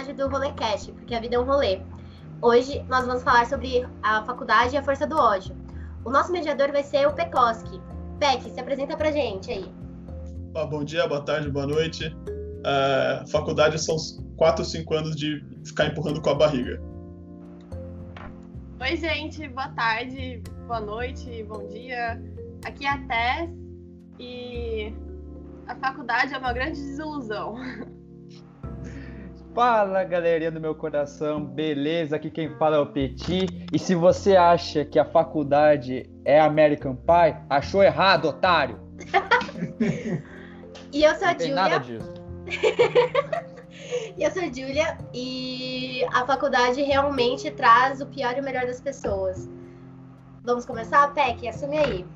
episódio do Rolecast, porque a vida é um rolê. Hoje nós vamos falar sobre a faculdade e a força do ódio. O nosso mediador vai ser o Pekoski. Peck, se apresenta pra gente aí. Ah, bom dia, boa tarde, boa noite. Uh, faculdade são 4 ou 5 anos de ficar empurrando com a barriga. Oi, gente, boa tarde, boa noite, bom dia. Aqui é a Tess e a faculdade é uma grande desilusão. Fala galerinha do meu coração, beleza? Aqui quem fala é o Petit. E se você acha que a faculdade é American Pie, achou errado, otário! e eu sou a Júlia. nada disso. e eu sou a Júlia e a faculdade realmente traz o pior e o melhor das pessoas. Vamos começar? Peck, assume aí.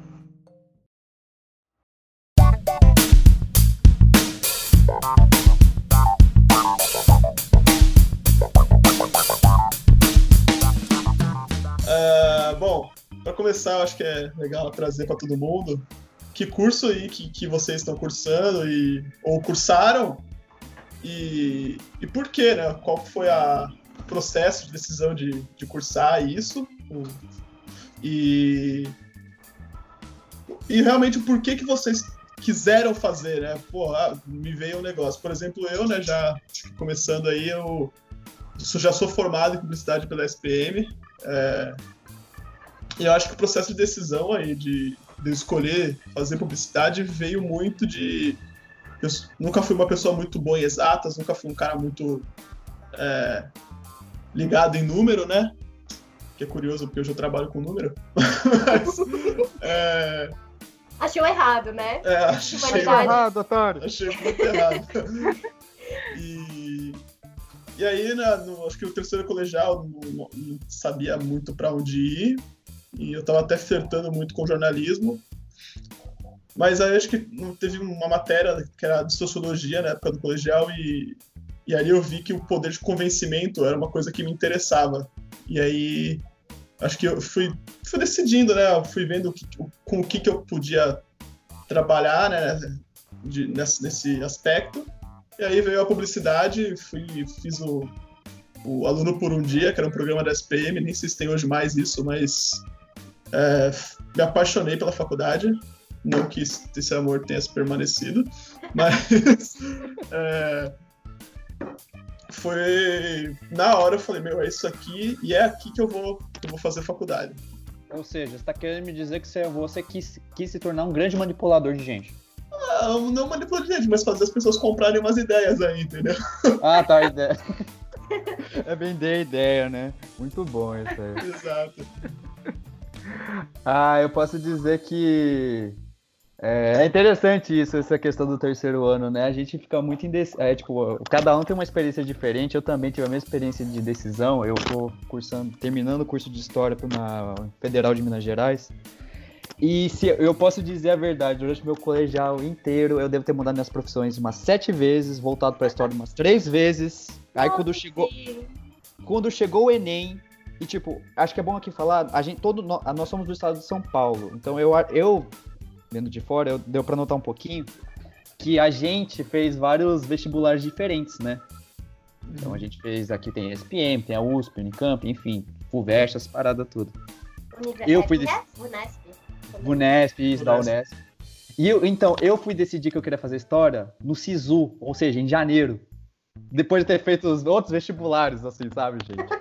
Uh, bom, para começar, acho que é legal trazer para todo mundo que curso aí que, que vocês estão cursando e ou cursaram e, e por quê, né? Qual foi a processo de decisão de, de cursar isso e e realmente o porquê que vocês quiseram fazer, né? Pô, ah, me veio um negócio. Por exemplo, eu, né, já começando aí, eu já sou formado em publicidade pela SPM. É, e eu acho que o processo de decisão aí de, de escolher fazer publicidade veio muito de. Eu nunca fui uma pessoa muito boa em exatas, nunca fui um cara muito é, ligado em número, né? Que é curioso porque hoje eu trabalho com número. Mas, é, Achou errado, né? É, achei errado, otário. Achei muito errado. e, e aí, né, no, acho que no terceiro colegial não, não sabia muito para onde ir. E eu tava até flertando muito com jornalismo. Mas aí acho que teve uma matéria que era de sociologia na época do colegial e, e aí eu vi que o poder de convencimento era uma coisa que me interessava. E aí acho que eu fui, fui decidindo, né? Eu fui vendo que, com o que, que eu podia trabalhar, né? De, nesse, nesse aspecto. E aí veio a publicidade, fui, fiz o, o Aluno por um Dia, que era um programa da SPM, nem sei se tem hoje mais isso, mas é, me apaixonei pela faculdade. Não que esse amor tenha permanecido, mas é, foi na hora eu falei, meu, é isso aqui e é aqui que eu vou, eu vou fazer faculdade. Ou seja, você está querendo me dizer que você, você quis, quis se tornar um grande manipulador de gente. Não manipulador de gente, mas fazer as pessoas comprarem umas ideias aí, entendeu? Ah, tá, a ideia. é vender a ideia, né? Muito bom isso aí. Exato. Ah, eu posso dizer que é, é interessante isso, essa questão do terceiro ano, né? A gente fica muito indeciso. É, tipo, cada um tem uma experiência diferente. Eu também tive a mesma experiência de decisão. Eu tô cursando, terminando o curso de História na Federal de Minas Gerais. E se eu posso dizer a verdade, durante meu colegial inteiro, eu devo ter mudado minhas profissões umas sete vezes, voltado para a história umas três vezes. Aí quando chegou, quando chegou o Enem, e tipo, acho que é bom aqui falar, a gente todo nós somos do estado de São Paulo. Então eu eu vendo de fora, eu, deu para notar um pouquinho que a gente fez vários vestibulares diferentes, né? Então a gente fez aqui tem SPM, tem a USP, Unicamp, enfim, FUVEST, as paradas tudo. Eu fui desse... Unesp. Unesp, isso, da Unesp. E eu, então, eu fui decidir que eu queria fazer história no SISU, ou seja, em janeiro. Depois de ter feito os outros vestibulares, assim, sabe, gente?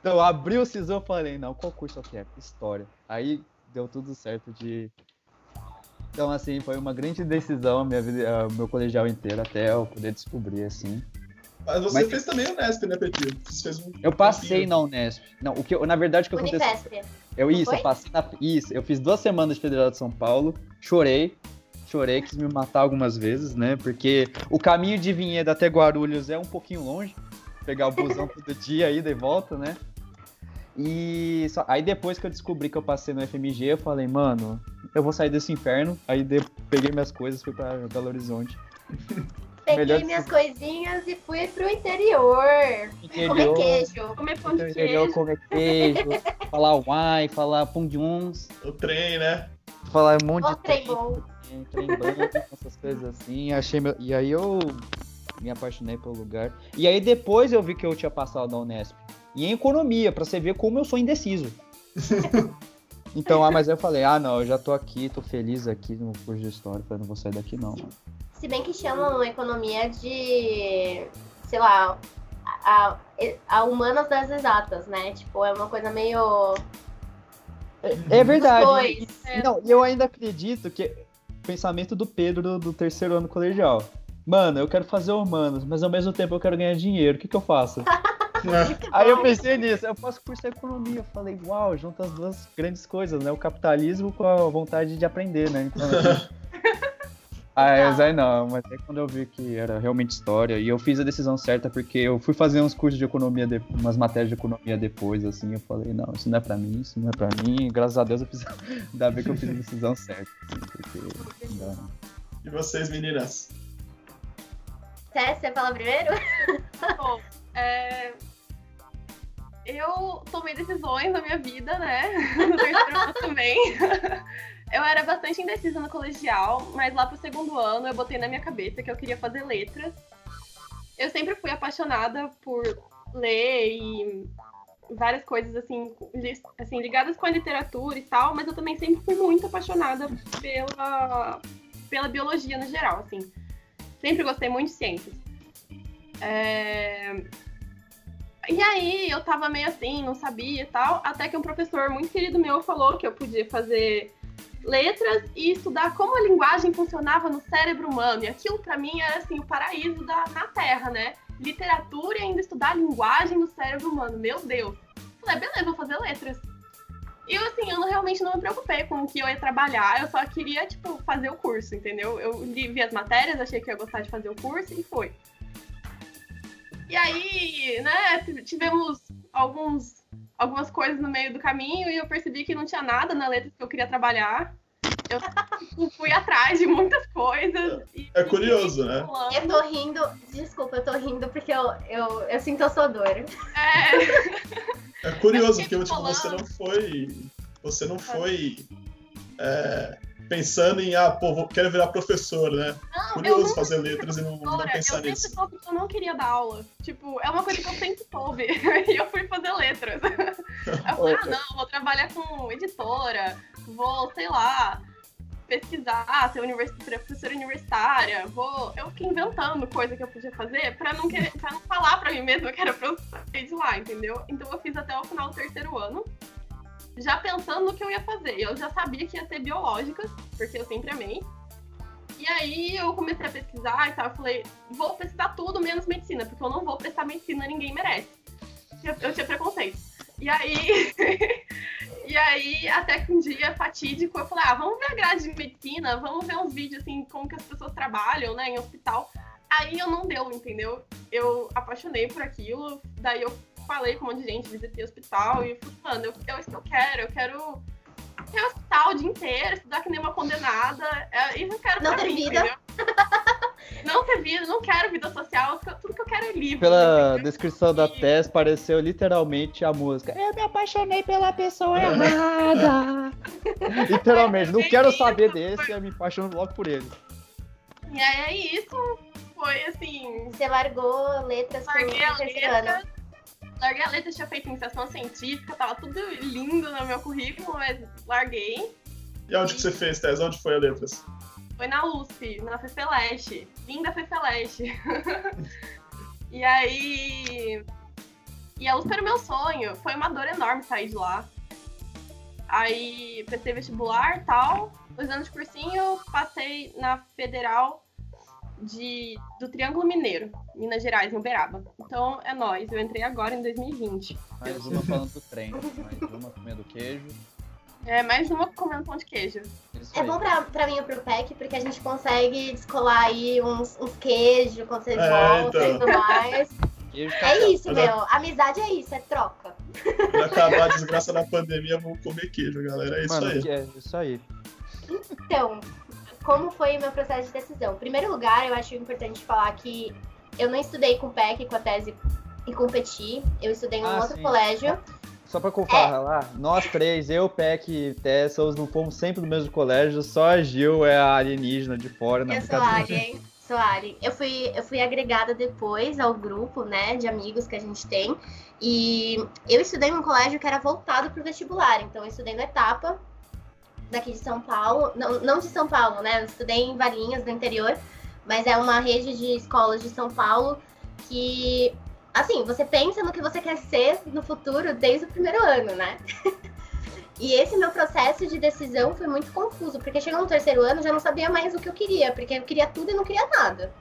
Então, eu abri o SISU e falei, não, qual curso eu quero? História. Aí deu tudo certo de então, assim, foi uma grande decisão minha vida, meu colegial inteiro até eu poder descobrir, assim. Mas você Mas... fez também a Unesp, né, Petit? Você fez um eu passei na Unesp. Não, o que na verdade, o que aconteceu... Eu, isso, foi? eu passei na... Isso, eu fiz duas semanas de Federal de São Paulo, chorei, chorei, quis me matar algumas vezes, né, porque o caminho de Vinhedo até Guarulhos é um pouquinho longe, pegar o busão todo dia, ida e volta, né, e só, aí depois que eu descobri que eu passei no FMG, eu falei, mano, eu vou sair desse inferno. Aí de, peguei minhas coisas fui pra Belo Horizonte. Peguei Melhor minhas coisinhas e fui pro interior. interior comer queijo. Comer pão de interior, queijo. Comer queijo. falar uai, falar pão de uns. O trem, né? Falar um monte o de trem. bom. Trem bom, essas coisas assim. Achei meu... E aí eu me apaixonei pelo lugar. E aí depois eu vi que eu tinha passado na Unesp. E em economia, pra você ver como eu sou indeciso. então, ah, mas eu falei, ah, não, eu já tô aqui, tô feliz aqui no curso de história, eu não vou sair daqui não. Se bem que chamam economia de, sei lá, a, a humanas das exatas, né? Tipo, é uma coisa meio. É, é verdade. Dois. E, não, eu ainda acredito que o pensamento do Pedro do, do terceiro ano colegial. Mano, eu quero fazer humanos, mas ao mesmo tempo eu quero ganhar dinheiro. O que, que eu faço? Aí eu pensei nisso, eu faço curso de economia. Eu falei, uau, junta as duas grandes coisas, né? O capitalismo com a vontade de aprender, né? Então, ah, mas aí não, mas aí quando eu vi que era realmente história, e eu fiz a decisão certa, porque eu fui fazer uns cursos de economia, de, umas matérias de economia depois, assim, eu falei, não, isso não é pra mim, isso não é pra mim, e graças a Deus eu fiz, ainda bem que eu fiz a decisão certa, assim, porque. E vocês, meninas? Tess, você fala primeiro? Bom, é, eu tomei decisões na minha vida, né? Também. Eu era bastante indecisa no colegial, mas lá pro segundo ano eu botei na minha cabeça que eu queria fazer letras. Eu sempre fui apaixonada por ler e várias coisas assim, assim ligadas com a literatura e tal, mas eu também sempre fui muito apaixonada pela, pela biologia no geral, assim. Sempre gostei muito de ciências. É... E aí eu tava meio assim, não sabia e tal, até que um professor muito querido meu falou que eu podia fazer letras e estudar como a linguagem funcionava no cérebro humano. E aquilo para mim era assim o paraíso da, na Terra, né? Literatura e ainda estudar a linguagem no cérebro humano. Meu Deus. Falei, beleza, vou fazer letras. E assim, eu não, realmente não me preocupei com o que eu ia trabalhar, eu só queria, tipo, fazer o curso, entendeu? Eu li, vi as matérias, achei que eu ia gostar de fazer o curso e foi. E aí, né, tivemos alguns, algumas coisas no meio do caminho e eu percebi que não tinha nada na letra que eu queria trabalhar. Eu tipo, fui atrás de muitas coisas. E, é curioso, né? Eu tô rindo, desculpa, eu tô rindo porque eu, eu, eu sinto a sua dor. É. É curioso, porque tipo, você não foi. Você não foi. É, pensando em, ah, pô, vou, quero virar professor, né? Não, Curioso fazer letras e não, não pensar eu nisso. Eu sempre soube que eu não queria dar aula. Tipo, é uma coisa que eu sempre soube. e eu fui fazer letras. Eu falei, ah, não, vou trabalhar com editora, vou, sei lá, pesquisar, ser univers... professora universitária, vou. Eu fiquei inventando coisa que eu podia fazer pra não, querer, pra não falar pra mim mesma que era sair de lá, entendeu? Então eu fiz até o final do terceiro ano já pensando no que eu ia fazer. Eu já sabia que ia ser biológicas, porque eu sempre amei. E aí eu comecei a pesquisar e tal. Eu falei, vou pesquisar tudo menos medicina, porque eu não vou prestar medicina, ninguém merece. Eu, eu tinha preconceito. E aí. e aí, até que um dia fatídico, eu falei, ah, vamos ver a grade de medicina, vamos ver uns vídeos assim, como que as pessoas trabalham, né, em hospital. Aí eu não deu, entendeu? Eu apaixonei por aquilo, daí eu falei com um monte de gente, visitei hospital e falei, mano, eu, é isso que eu quero, eu quero ter hospital o dia inteiro, estudar que nem uma condenada. É, isso eu quero não ter mim, vida. não ter vida, não quero vida social, tudo que eu quero é livre. Pela descrição da Tess, pareceu literalmente a música. Eu me apaixonei pela pessoa errada. literalmente, não quero saber desse, eu me apaixono logo por ele. E aí é isso, foi assim. Você largou letras Larguei a letra, larguei a letra, tinha feito iniciação científica, tava tudo lindo no meu currículo, mas larguei. E onde e... que você fez, Tess? Onde foi a letras? Foi na USP, na FEFELESTE. Linda FEFELESTE. e aí... E a USP era o meu sonho. Foi uma dor enorme sair de lá. Aí prestei vestibular e tal. Dois anos de cursinho, passei na Federal de, do Triângulo Mineiro, Minas Gerais, em Uberaba. Então é nós. Eu entrei agora em 2020. Mais uma falando do trem, mais uma comendo queijo. É, mais uma comendo pão de queijo. É bom pra, pra mim e pro PEC, porque a gente consegue descolar aí uns, uns queijos quando vocês é, voltam então. e tudo mais. é isso, meu. Amizade é isso, é troca. Pra acabar a desgraça da pandemia, vamos comer queijo, galera. É isso Mano, aí. É isso aí. Então, como foi o meu processo de decisão? Em primeiro lugar, eu acho importante falar que eu não estudei com PEC, com a tese e competi. Eu estudei em um ah, outro sim. colégio. Só pra comparar é. lá, nós três, eu, Peck e Tessa, não fomos sempre do mesmo colégio, só a Gil é a alienígena de fora. Na eu sou alien, Soari. Eu fui, eu fui agregada depois ao grupo, né, de amigos que a gente tem. E eu estudei num colégio que era voltado para o vestibular. Então, eu estudei na etapa daqui de São Paulo. Não, não de São Paulo, né? Eu estudei em Valinhas, do interior. Mas é uma rede de escolas de São Paulo que, assim, você pensa no que você quer ser no futuro desde o primeiro ano, né? E esse meu processo de decisão foi muito confuso, porque chegou no terceiro ano eu já não sabia mais o que eu queria, porque eu queria tudo e não queria nada.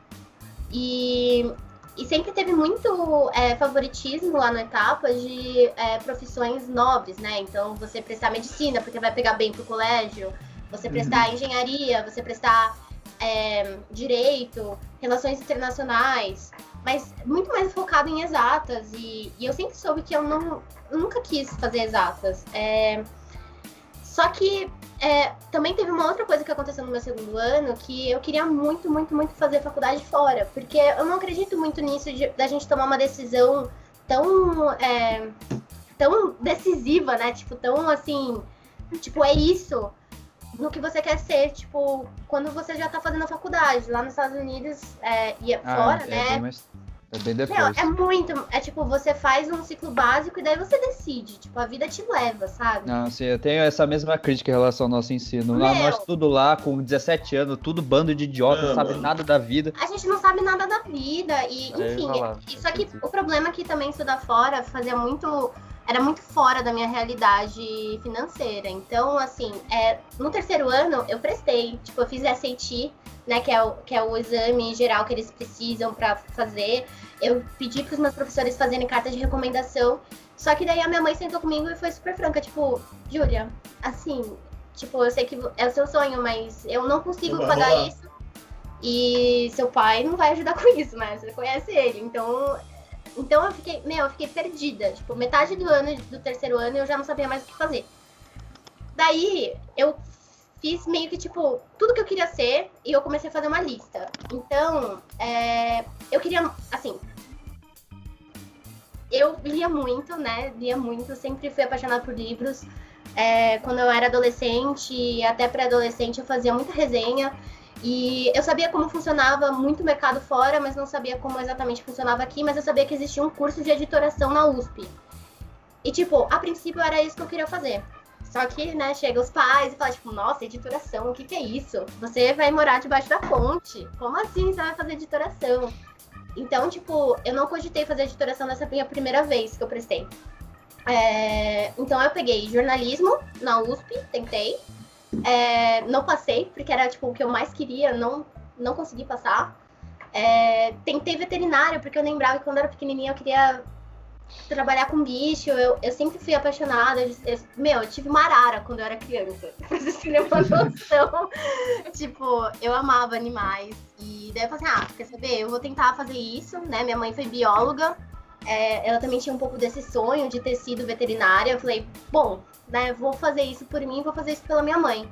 E, e sempre teve muito é, favoritismo lá na etapa de é, profissões nobres, né? Então você prestar medicina, porque vai pegar bem pro colégio, você uhum. prestar uhum. engenharia, você prestar é, direito, relações internacionais, mas muito mais focado em exatas. E, e eu sempre soube que eu não nunca quis fazer exatas. É, só que é, também teve uma outra coisa que aconteceu no meu segundo ano que eu queria muito, muito, muito fazer faculdade fora. Porque eu não acredito muito nisso de, da gente tomar uma decisão tão. É, tão decisiva, né? Tipo, tão assim. Tipo, é isso no que você quer ser, tipo, quando você já tá fazendo a faculdade. Lá nos Estados Unidos é, e ah, fora, é né? Mais... É bem depois. Meu, é muito. É tipo, você faz um ciclo básico e daí você decide. Tipo, a vida te leva, sabe? Não, sim, eu tenho essa mesma crítica em relação ao nosso ensino. Meu, nós tudo lá, com 17 anos, tudo bando de idiota, não sabe nada da vida. A gente não sabe nada da vida. E, enfim, isso aqui, o problema é que também estudar fora fazia muito era muito fora da minha realidade financeira. Então, assim, é, no terceiro ano eu prestei, tipo, eu fiz SAT, né, que é o, que é o exame geral que eles precisam para fazer. Eu pedi para os meus professores fazerem carta de recomendação. Só que daí a minha mãe sentou comigo e foi super franca, tipo, Júlia, assim, tipo, eu sei que é o seu sonho, mas eu não consigo pagar isso. E seu pai não vai ajudar com isso, né? Você conhece ele. Então, então eu fiquei, meu, eu fiquei perdida. Tipo, metade do ano, do terceiro ano, eu já não sabia mais o que fazer. Daí, eu fiz meio que, tipo, tudo que eu queria ser e eu comecei a fazer uma lista. Então, é, eu queria, assim. Eu lia muito, né? Lia muito, sempre fui apaixonada por livros. É, quando eu era adolescente até pré-adolescente, eu fazia muita resenha. E eu sabia como funcionava muito o mercado fora, mas não sabia como exatamente funcionava aqui, mas eu sabia que existia um curso de editoração na USP. E, tipo, a princípio era isso que eu queria fazer. Só que, né, chega os pais e fala, tipo, nossa, editoração, o que, que é isso? Você vai morar debaixo da ponte. Como assim você vai fazer editoração? Então, tipo, eu não cogitei fazer editoração nessa minha primeira vez que eu prestei. É... Então eu peguei jornalismo na USP, tentei. É, não passei, porque era tipo o que eu mais queria, não, não consegui passar. É, tentei veterinária, porque eu lembrava que quando eu era pequenininha eu queria trabalhar com bicho. Eu, eu sempre fui apaixonada. Eu, eu, meu, eu tive uma arara quando eu era criança, pra vocês terem uma noção. tipo, eu amava animais. E daí eu falei assim: ah, quer saber? Eu vou tentar fazer isso, né? Minha mãe foi bióloga. É, ela também tinha um pouco desse sonho de ter sido veterinária. Eu falei, bom, né, vou fazer isso por mim, vou fazer isso pela minha mãe.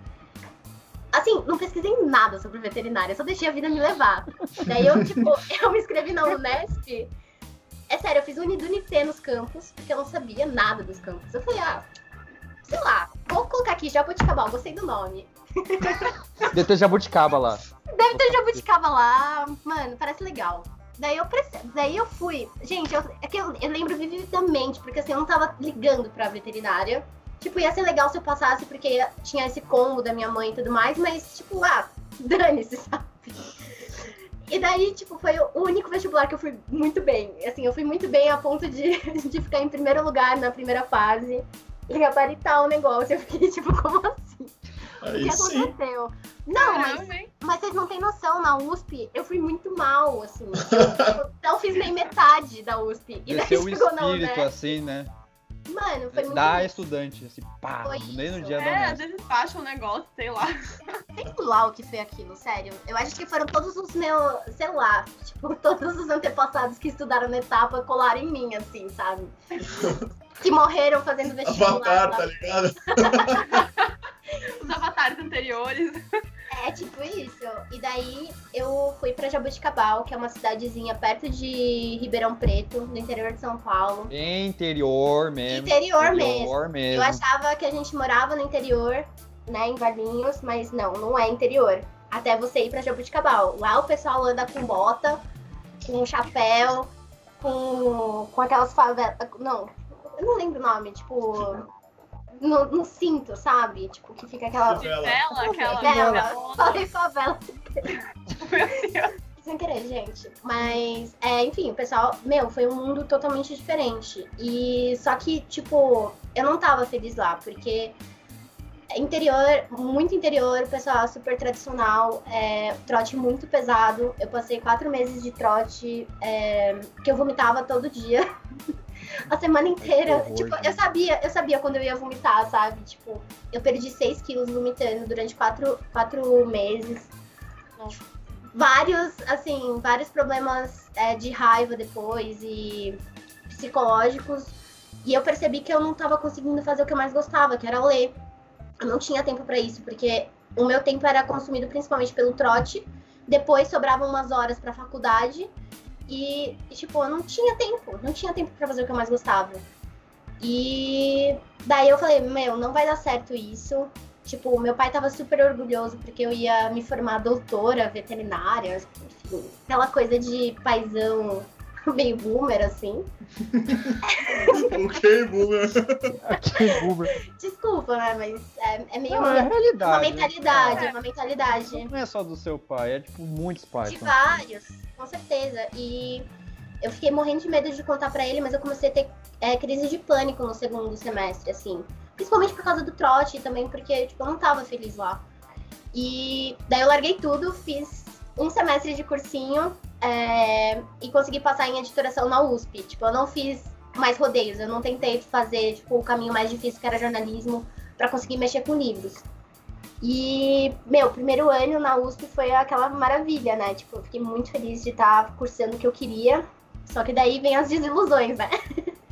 Assim, não pesquisei nada sobre veterinária, só deixei a vida me levar. Daí eu, tipo, eu me inscrevi na Unesp. É sério, eu fiz Unidunité nos campos, porque eu não sabia nada dos campos. Eu falei, ah, sei lá, vou colocar aqui Jabuticabal, gostei do nome. Deve ter jabuticaba lá. Deve ter jabuticaba lá. Mano, parece legal. Daí eu, daí eu fui. Gente, eu, é que eu, eu lembro vividamente, porque assim, eu não tava ligando pra veterinária. Tipo, ia ser legal se eu passasse, porque tinha esse combo da minha mãe e tudo mais, mas, tipo, ah, dane-se, sabe? E daí, tipo, foi o único vestibular que eu fui muito bem. Assim, eu fui muito bem a ponto de, de ficar em primeiro lugar na primeira fase e gabaritar o negócio. Eu fiquei, tipo, como assim? Aí o que sim. aconteceu? Não, mas, mas vocês não têm noção, na USP eu fui muito mal, assim. Eu não fiz nem metade da USP. E daí chegou o espírito, assim, né? Mano, foi muito. Dá estudante, assim, pá, foi nem no dia é, da É, às vezes baixa um negócio, sei lá. Sei lá o que foi aquilo, sério. Eu acho que foram todos os meus, sei lá, tipo, todos os antepassados que estudaram na etapa colaram em mim, assim, sabe? que morreram fazendo vestibular. Avatar, tá ligado? os avatares anteriores. É, tipo isso. E daí eu fui pra Jabuticabal, que é uma cidadezinha perto de Ribeirão Preto, no interior de São Paulo. Interior mesmo. Interior, interior mesmo. mesmo. Eu achava que a gente morava no interior, né, em Valinhos, mas não, não é interior. até você ir pra Jabuticabal. Lá o pessoal anda com bota, com chapéu, com, com aquelas favelas. Não, eu não lembro o nome, tipo. No, no cinto, sabe? Tipo, que fica aquela. Favela, aquela. Favela. Falei favela. Meu Deus. Sem querer, gente. Mas, é, enfim, o pessoal, meu, foi um mundo totalmente diferente. E só que, tipo, eu não tava feliz lá, porque interior, muito interior, o pessoal super tradicional, é, trote muito pesado. Eu passei quatro meses de trote é, que eu vomitava todo dia. A semana inteira. horror, tipo, gente. eu sabia, eu sabia quando eu ia vomitar, sabe? Tipo, eu perdi 6 quilos vomitando durante quatro, quatro meses. Nossa. Vários, assim, vários problemas é, de raiva depois e psicológicos. E eu percebi que eu não tava conseguindo fazer o que eu mais gostava, que era ler. Eu não tinha tempo pra isso, porque o meu tempo era consumido principalmente pelo trote. Depois sobravam umas horas pra faculdade. E, e, tipo, eu não tinha tempo. Não tinha tempo pra fazer o que eu mais gostava. E daí eu falei, meu, não vai dar certo isso. Tipo, meu pai tava super orgulhoso porque eu ia me formar doutora veterinária, enfim, aquela coisa de paizão meio boomer, assim. ok, boomer. Que boomer. Desculpa, né? Mas é, é meio Não, é uma, realidade. uma mentalidade, É. uma mentalidade Não é só do seu pai, é tipo muitos pais. de são vários, com certeza. E eu fiquei morrendo de medo de contar pra ele, mas eu comecei a ter é, crise de pânico no segundo semestre, assim. Principalmente por causa do trote e também porque, tipo, eu não tava feliz lá. E daí eu larguei tudo, fiz um semestre de cursinho é, e consegui passar em editoração na USP. Tipo, eu não fiz mais rodeios, eu não tentei fazer, tipo, o caminho mais difícil que era jornalismo pra conseguir mexer com livros. E, meu, primeiro ano na USP foi aquela maravilha, né? Tipo, eu fiquei muito feliz de estar cursando o que eu queria. Só que daí vem as desilusões, né?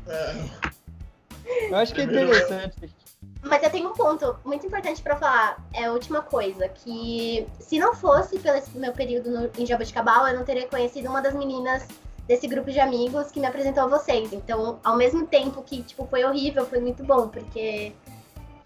É, Eu acho que é interessante. Mas eu tenho um ponto muito importante pra falar. É a última coisa, que se não fosse pelo meu período no, em Jaboticabal, eu não teria conhecido uma das meninas desse grupo de amigos que me apresentou a vocês. Então, ao mesmo tempo que, tipo, foi horrível, foi muito bom, porque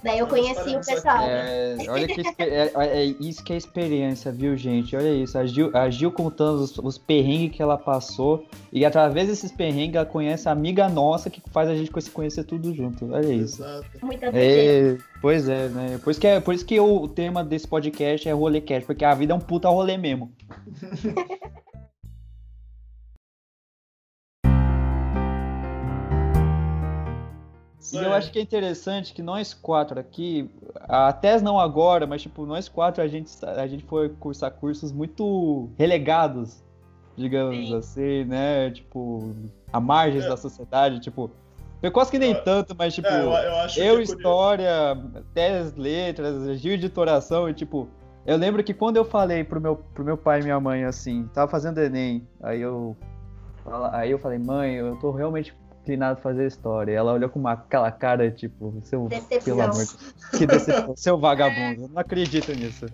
daí eu conheci o pessoal. né? É, olha que expe- é, é isso que é experiência, viu, gente? Olha isso. A Gil, a Gil contando os, os perrengues que ela passou. E através desses perrengues, ela conhece a amiga nossa que faz a gente se conhecer tudo junto. Olha isso. Exato. Muita. É, pois é, né? Por isso, que é, por isso que o tema desse podcast é rolecast, porque a vida é um puta rolê mesmo. E eu acho que é interessante que nós quatro aqui, a Tess não agora, mas tipo, nós quatro a gente, a gente foi cursar cursos muito relegados, digamos Sim. assim, né? Tipo, a margens É. da sociedade, tipo. Eu quase que nem Eu- tanto, mas tipo, É, eu, eu eu é curioso. história, Tess letras, Gil editoração, e tipo, eu lembro que quando eu falei pro meu, pro meu pai e minha mãe assim, tava fazendo Enem, aí eu, aí eu falei, mãe, eu tô realmente inclinado a fazer história. Ela olhou com uma, aquela cara, tipo, seu, Decepção. pelo amor de Deus, que decepção, seu vagabundo, eu não acredito nisso.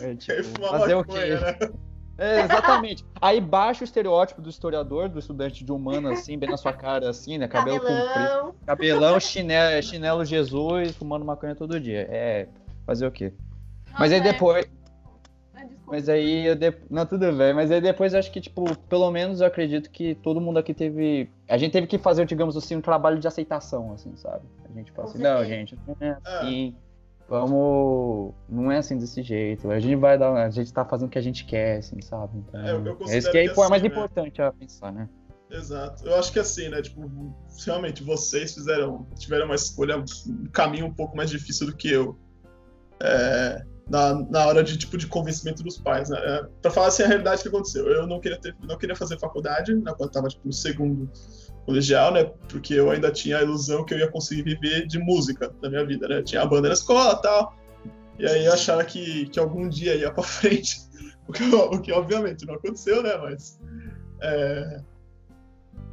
É, tipo, fazer o quê? né? É, exatamente. Aí baixa o estereótipo do historiador, do estudante de humano, assim, bem na sua cara, assim, né? Cabelo comprido. Cabelão. Cabelão, chinelo, chinelo Jesus, fumando maconha todo dia. É, fazer o quê? Mas aí Nossa, é- depois. Ah, desculpa. Mas aí eu de... Não, tudo bem. Mas aí depois eu acho que, tipo, pelo menos eu acredito que todo mundo aqui teve. A gente teve que fazer, digamos assim, um trabalho de aceitação, assim, sabe? A gente fala Com assim, não, gente, não é assim. Vamos. Não é assim desse jeito. A gente vai dar. A gente tá fazendo o que a gente quer, assim, sabe? Então, É, eu- eu esse considero que aí que foi o mais assim, né? importante a pensar, né? Exato. Eu acho que assim, né? Tipo, realmente vocês fizeram, tiveram uma escolha, um caminho um pouco mais difícil do que eu. É, na, na hora de tipo de convencimento dos pais, né? É, pra falar assim a realidade que aconteceu. Eu não queria ter, não queria fazer faculdade, né, quando eu tava tipo, no segundo colegial, né? Porque eu ainda tinha a ilusão que eu ia conseguir viver de música na minha vida, né? Tinha a banda na escola, tal. E aí eu achava que, que algum dia ia pra frente, o que, o que obviamente não aconteceu, né? Mas é,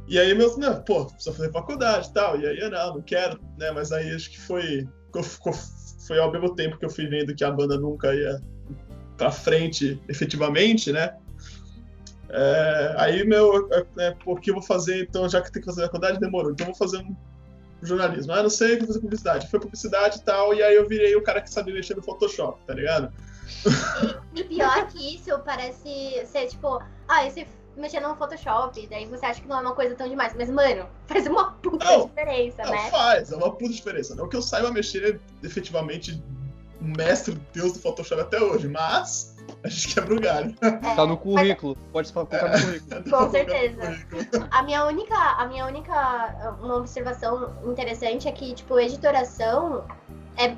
e aí, meus, né, pô, precisa fazer faculdade e tal. E aí, eu não, não quero, né? Mas aí acho que foi. Foi ao mesmo tempo que eu fui vendo que a banda nunca ia pra frente efetivamente, né? É, aí, meu, é, é, o que eu vou fazer então, já que tem que fazer faculdade, demorou. Então vou fazer um jornalismo. Ah, não sei, vou fazer publicidade. Foi publicidade e tal, e aí eu virei o cara que sabia mexer no Photoshop, tá ligado? E, e pior que isso, parece ser tipo, ah, esse mexer no Photoshop, daí você acha que não é uma coisa tão demais. Mas, mano, faz uma puta Não, diferença, Não, né? faz, é uma puta diferença. Não que eu saiba mexer efetivamente um mestre Deus do Photoshop até hoje, mas a gente quebra o galho. Tá no currículo. Pode colocar no currículo. Com certeza. A minha única, a minha única uma observação interessante é que, tipo, editoração é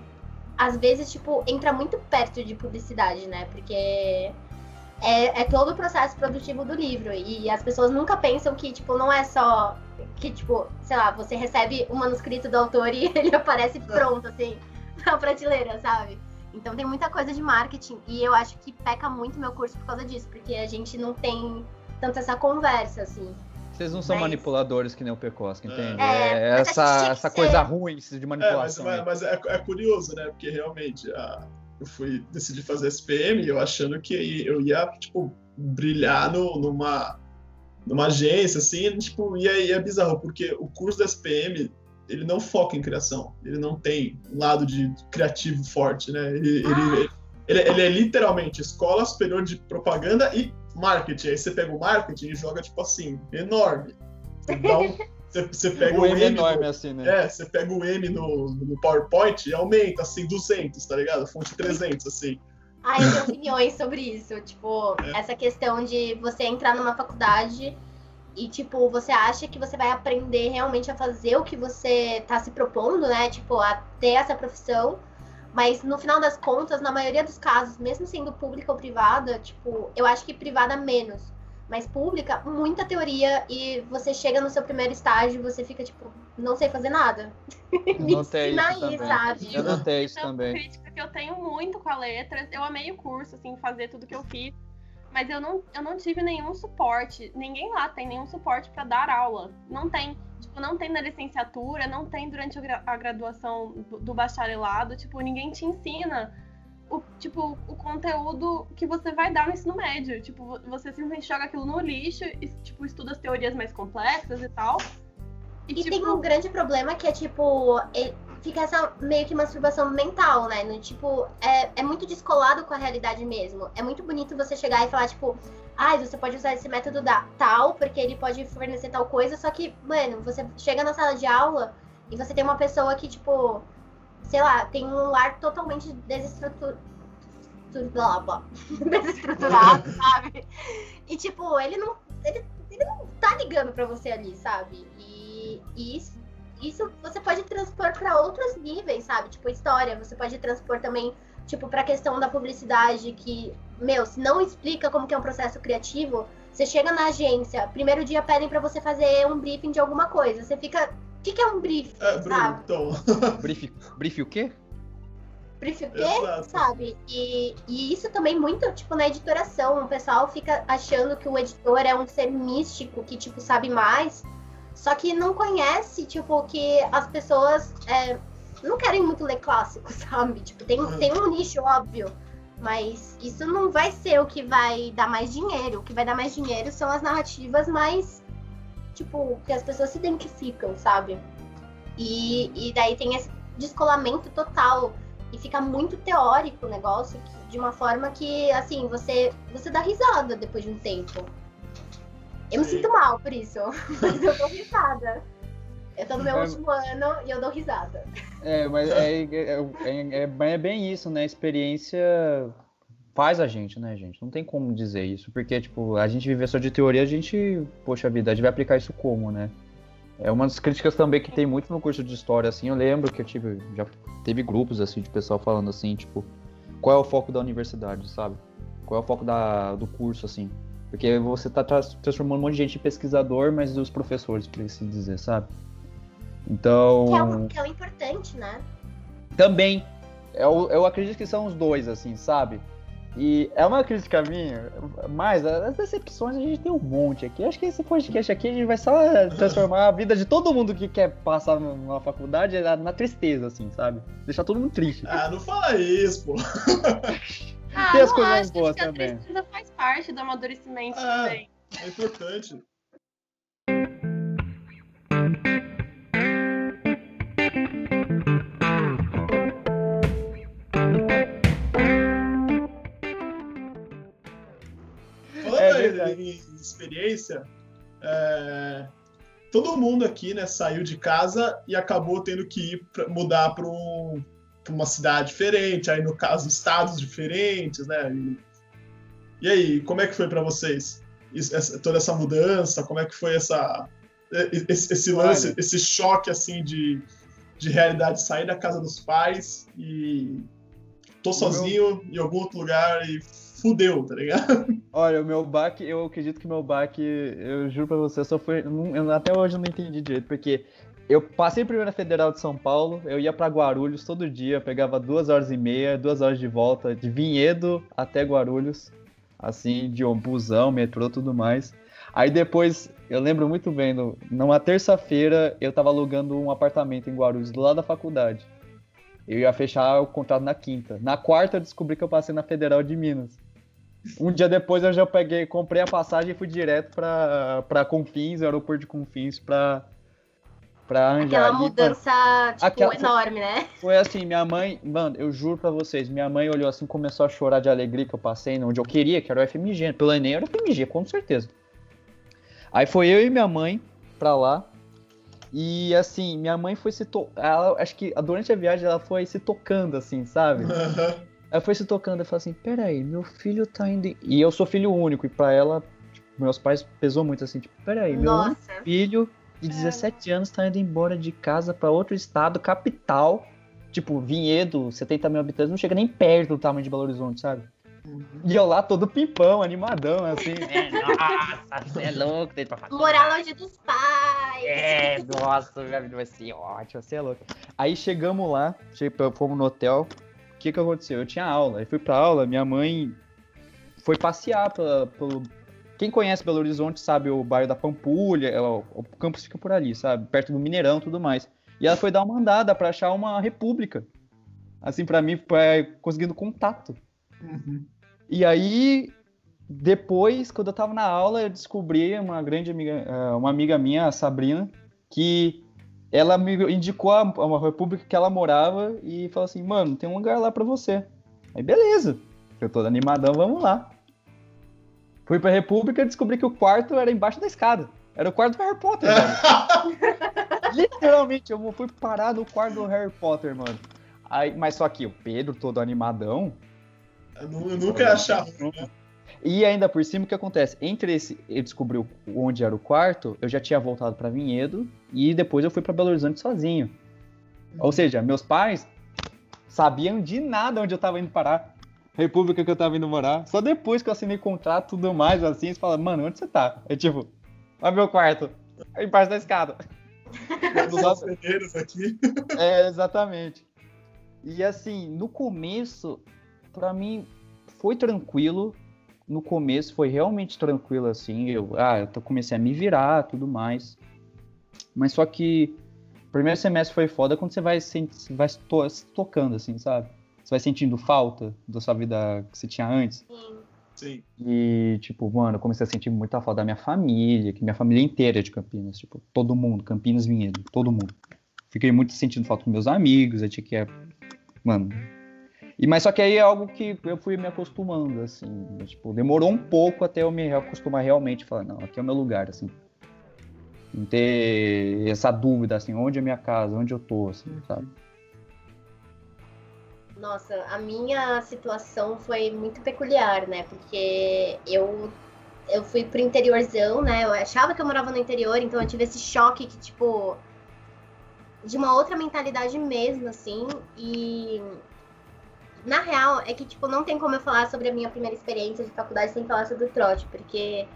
às vezes, tipo, entra muito perto de publicidade, né? Porque é, é todo o processo produtivo do livro. E as pessoas nunca pensam que, tipo, não é só que, tipo, sei lá, você recebe o manuscrito do autor e ele aparece pronto, assim, na prateleira, sabe? Então tem muita coisa de marketing. E eu acho que peca muito meu curso por causa disso, porque a gente não tem tanto essa conversa, assim. Vocês não são Mas- manipuladores que nem o Pekoska, entende? É, É, mas essa, essa ser. coisa ruim de É, mas, manipulação. mas, aí. mas é, é curioso, né? Porque realmente a- eu fui decidi fazer SPM eu achando que eu ia, tipo, brilhar no- numa, numa agência, assim, tipo, e aí é bizarro, porque o curso da SPM ele não foca em criação, ele não tem um lado de criativo forte, né? Ele, ele, ele, ele é literalmente escola superior de propaganda e marketing. Aí você pega o marketing e joga, tipo assim, enorme. Você, dá um- você, você pega o o M é M enorme assim, né? é, você pega o M no, no PowerPoint e aumenta, assim, 200, tá ligado? Fonte 300, assim. Ah, eu tenho opiniões sobre isso. Tipo, É. essa questão de você entrar numa faculdade e, tipo, você acha que você vai aprender realmente a fazer o que você tá se propondo, né? Tipo, a ter essa profissão. Mas no final das contas, na maioria dos casos, mesmo sendo pública ou privada, tipo, eu acho que privada menos. Mas pública, muita teoria e você chega no seu primeiro estágio e você fica, tipo, não sei fazer nada. Me Notei ensina isso aí, também. sabe? Eu notei isso é também. crítica que eu tenho muito com a letras. Eu amei o curso, assim, fazer tudo que eu fiz. Mas eu não, eu não tive nenhum suporte. Ninguém lá tem nenhum suporte pra dar aula. Não tem. Tipo, não tem na licenciatura, não tem durante a graduação do, do bacharelado. Tipo, ninguém te ensina o, tipo, o conteúdo que você vai dar no ensino médio. Tipo, vo- você simplesmente joga aquilo no lixo e, tipo, estuda as teorias mais complexas e tal. E tipo, tem um grande problema que é tipo, e- fica essa meio que masturbação mental, né? No, tipo, é, é muito descolado com a realidade mesmo. É muito bonito você chegar e falar, tipo, ah, você pode usar esse método da tal, porque ele pode fornecer tal coisa, só que, mano, você chega na sala de aula e você tem uma pessoa que, tipo, sei lá, tem um lar totalmente desestruturado. desestruturado, sabe? E tipo, ele não. Ele, ele não tá ligando pra você ali, sabe? E, e isso, isso você pode transpor pra outros níveis, sabe? Tipo, história, você pode transpor também, tipo, pra questão da publicidade, que, meu, se não explica como que é um processo criativo, você chega na agência, primeiro dia pedem pra você fazer um briefing de alguma coisa. Você fica. O que, que é um briefing? É, Bruno, sabe? então. Brief, brief o quê? Briefing o quê? Exato. Sabe? E, e isso também muito, tipo, na editoração. O pessoal fica achando que o editor é um ser místico que, tipo, sabe mais. Só que não conhece, tipo, que as pessoas é, não querem muito ler clássico, sabe? Tipo, tem, Uhum. tem um nicho, óbvio. Mas isso não vai ser o que vai dar mais dinheiro. O que vai dar mais dinheiro são as narrativas mais, tipo, que as pessoas se identificam, sabe? E, e daí tem esse descolamento total. E fica muito teórico o negócio, de uma forma que, assim, você, você dá risada depois de um tempo. Eu me sinto mal por isso, mas eu dou risada. Eu tô no meu É. último ano e eu dou risada. É, mas é, é, é, é- é bem isso, né? Experiência faz a gente, né, gente? Não tem como dizer isso, porque, tipo, a gente vive só de teoria, a gente, poxa vida, a gente vai aplicar isso como, né? É uma das críticas também que tem muito no curso de história, assim, eu lembro que eu tive, já teve grupos, assim, de pessoal falando assim, tipo, qual é o foco da universidade, sabe? Qual é o foco da, do curso, assim? Porque você tá tra- transformando um monte de gente em pesquisador, mas os professores, por assim dizer, sabe? Então... Que é, o, que é o importante, né? Também. Eu, eu acredito que são os dois, assim, sabe? E é uma crítica minha, mas as decepções a gente tem um monte aqui. Acho que esse podcast aqui a gente vai só transformar a vida de todo mundo que quer passar numa faculdade na, na tristeza, assim, sabe? Deixar todo mundo triste. Ah, não fala isso, pô. Ah, Tem as não coisas acho, boas acho que também. a tristeza faz parte do amadurecimento Ah. também. É importante. Experiência, é, todo mundo aqui, né, saiu de casa e acabou tendo que ir pra, mudar para um, uma cidade diferente, aí no caso estados diferentes, né? E, e aí, como é que foi para vocês? Isso, essa, toda essa mudança, como é que foi essa esse, esse lance, Olha. esse choque assim de, de realidade, sair da casa dos pais e tô sozinho meu... em algum outro lugar e fudeu, tá ligado? Olha, o meu baque, eu acredito que meu baque, eu juro pra você, só foi. Eu, até hoje eu não entendi direito, porque eu passei primeiro na Federal de São Paulo, eu ia para Guarulhos todo dia, pegava duas horas e meia, duas horas de volta, de Vinhedo até Guarulhos, assim, de um busão, metrô, tudo mais. Aí depois, eu lembro muito bem, numa terça-feira eu tava alugando um apartamento em Guarulhos, do lado da faculdade. Eu ia fechar o contrato na quinta. Na quarta eu descobri que eu passei na Federal de Minas. Um dia depois eu já peguei, comprei a passagem e fui direto para Confins, aeroporto de Confins, para para arranjar. Aquela mudança, tipo, Aquela... enorme, né? Foi assim, minha mãe, mano, eu juro para vocês, minha mãe olhou assim, começou a chorar de alegria que eu passei, onde eu queria, que era o FMG, pelo Enem era o FMG, com certeza. Aí foi eu e minha mãe pra lá, e assim, minha mãe foi se to... ela, acho que durante a viagem ela foi se tocando assim, sabe? Ela foi se tocando e falou assim: peraí, meu filho tá indo. E eu sou filho único, e pra ela, tipo, meus pais pesou muito assim: tipo, peraí, meu filho de 17 é. anos tá indo embora de casa para outro estado, capital, tipo, Vinhedo, 70 mil habitantes, não chega nem perto do tamanho de Belo Horizonte, sabe? E eu lá todo pimpão, animadão, assim. É, nossa, você é louco, tem pra fazer. Morar longe dos pais. É, nossa, minha vida vai ser ótima, você é louco. Aí chegamos lá, fomos no hotel, que que aconteceu? Eu tinha aula, aí fui pra aula, minha mãe foi passear pela, pelo... Quem conhece Belo Horizonte sabe o bairro da Pampulha, ela, o campus fica por ali, sabe? Perto do Mineirão e tudo mais. E ela foi dar uma andada para achar uma república. Assim, para mim, pra, conseguindo contato. Uhum. E aí, depois, quando eu tava na aula, eu descobri uma grande amiga, eh, uma amiga minha, a Sabrina, que ela me indicou a, uma república que ela morava e falou assim, mano, tem um lugar lá para você. Aí beleza, eu tô animadão, vamos lá. Fui pra república e descobri que o quarto era embaixo da escada. Era o quarto do Harry Potter, mano. Literalmente, eu fui parar no quarto do Harry Potter, mano. Aí, mas só que o Pedro, todo animadão. Eu, nunca ia achar né? E ainda por cima, o que acontece? Entre esse, eu descobri onde era o quarto, eu já tinha voltado para Vinhedo e depois eu fui para Belo Horizonte sozinho. Uhum. Ou seja, meus pais sabiam de nada onde eu tava indo parar. República que eu tava indo morar. Só depois que eu assinei contrato tudo mais, assim, eles falam, mano, onde você tá? É tipo, olha meu quarto, é embaixo da escada. Dos nossos aqui. É, exatamente. E assim, no começo, para mim, foi tranquilo, no começo foi realmente tranquilo assim. Eu, ah, eu comecei a me virar, tudo mais. Mas só que o primeiro semestre foi foda quando você vai se, vai se, to, se tocando assim, sabe? Você vai sentindo falta da sua vida que você tinha antes. Sim. E, tipo, mano, eu comecei a sentir muita falta da minha família, que minha família inteira é de Campinas, tipo, todo mundo, Campinas Vinhedo, todo mundo. Fiquei muito sentindo falta dos meus amigos, eu tinha que. Mano, e, mas só que aí é algo que eu fui me acostumando, assim. Tipo, demorou um pouco até eu me acostumar realmente. Falar, não, aqui é o meu lugar, assim. Não ter essa dúvida, assim, onde é minha casa, onde eu tô, assim, sabe? Nossa, a minha situação foi muito peculiar, né? Porque eu eu fui pro interiorzão, né? Eu achava que eu morava no interior, então eu tive esse choque que, tipo, de uma outra mentalidade mesmo, assim. E na real, é que, tipo, não tem como eu falar sobre a minha primeira experiência de faculdade sem falar sobre o trote, porque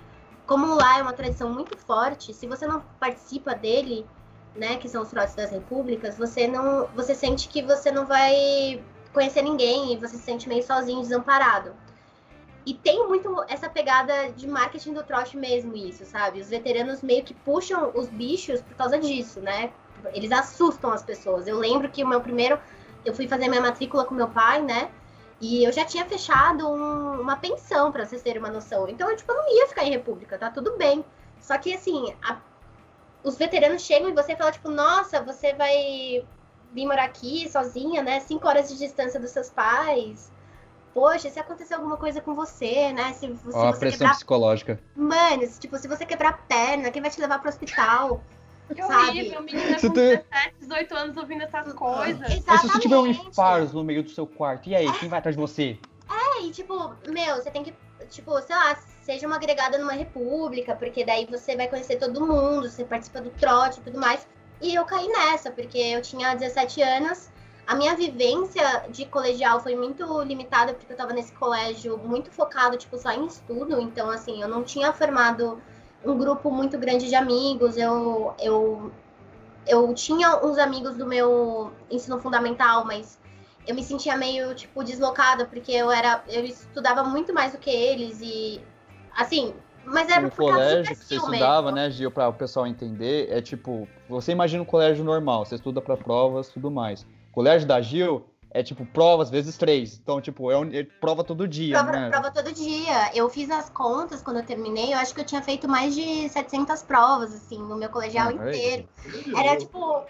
como lá é uma tradição muito forte, se você não participa dele, né, que são os trotes das repúblicas, você não, você sente que você não vai conhecer ninguém e você se sente meio sozinho, desamparado. E tem muito essa pegada de marketing do trote mesmo isso, sabe? Os veteranos meio que puxam os bichos por causa disso, né? Eles assustam as pessoas. Eu lembro que o meu primeiro eu fui fazer minha matrícula com meu pai, né? E eu já tinha fechado um, uma pensão, para vocês terem uma noção. Então, eu, tipo, eu não ia ficar em república, tá tudo bem. Só que, assim, a, os veteranos chegam e você fala, tipo, nossa, você vai vir morar aqui sozinha, né? Cinco horas de distância dos seus pais. poxa, se acontecer alguma coisa com você, né? Se, se Ó, a você pressão quebrar. psicológica. Mano, se, tipo, se você quebrar a perna, quem vai te levar pro hospital? Que sabe? horrível, menina Você com tem- 17, 18 anos ouvindo essas coisas. Mas se você tiver um Exatamente. infarto no meio do seu quarto, e aí, quem vai atrás de você? É, e tipo, meu, você tem que, tipo, sei lá, seja uma agregada numa república, porque daí você vai conhecer todo mundo, você participa do trote e tudo mais. E eu caí nessa, porque eu tinha 17 anos, a minha vivência de colegial foi muito limitada, porque eu tava nesse colégio muito focado, tipo, só em estudo, então, assim, eu não tinha formado um grupo muito grande de amigos, eu, eu, eu tinha uns amigos do meu ensino fundamental, mas eu me sentia meio, tipo, deslocada, porque eu era. Eu estudava muito mais do que eles e. Assim. Mas era no do colégio que você estudava, mesmo. né, Gil, para o pessoal entender, é tipo, você imagina um colégio normal, você estuda para provas tudo mais. O colégio da Gil é tipo provas vezes três. Então, tipo, é, um- é prova todo dia, Prova, né? prova todo dia. Eu fiz as contas quando eu terminei. Eu acho que eu tinha feito mais de 700 provas, assim, no meu colegial Ah, é inteiro. Era tipo.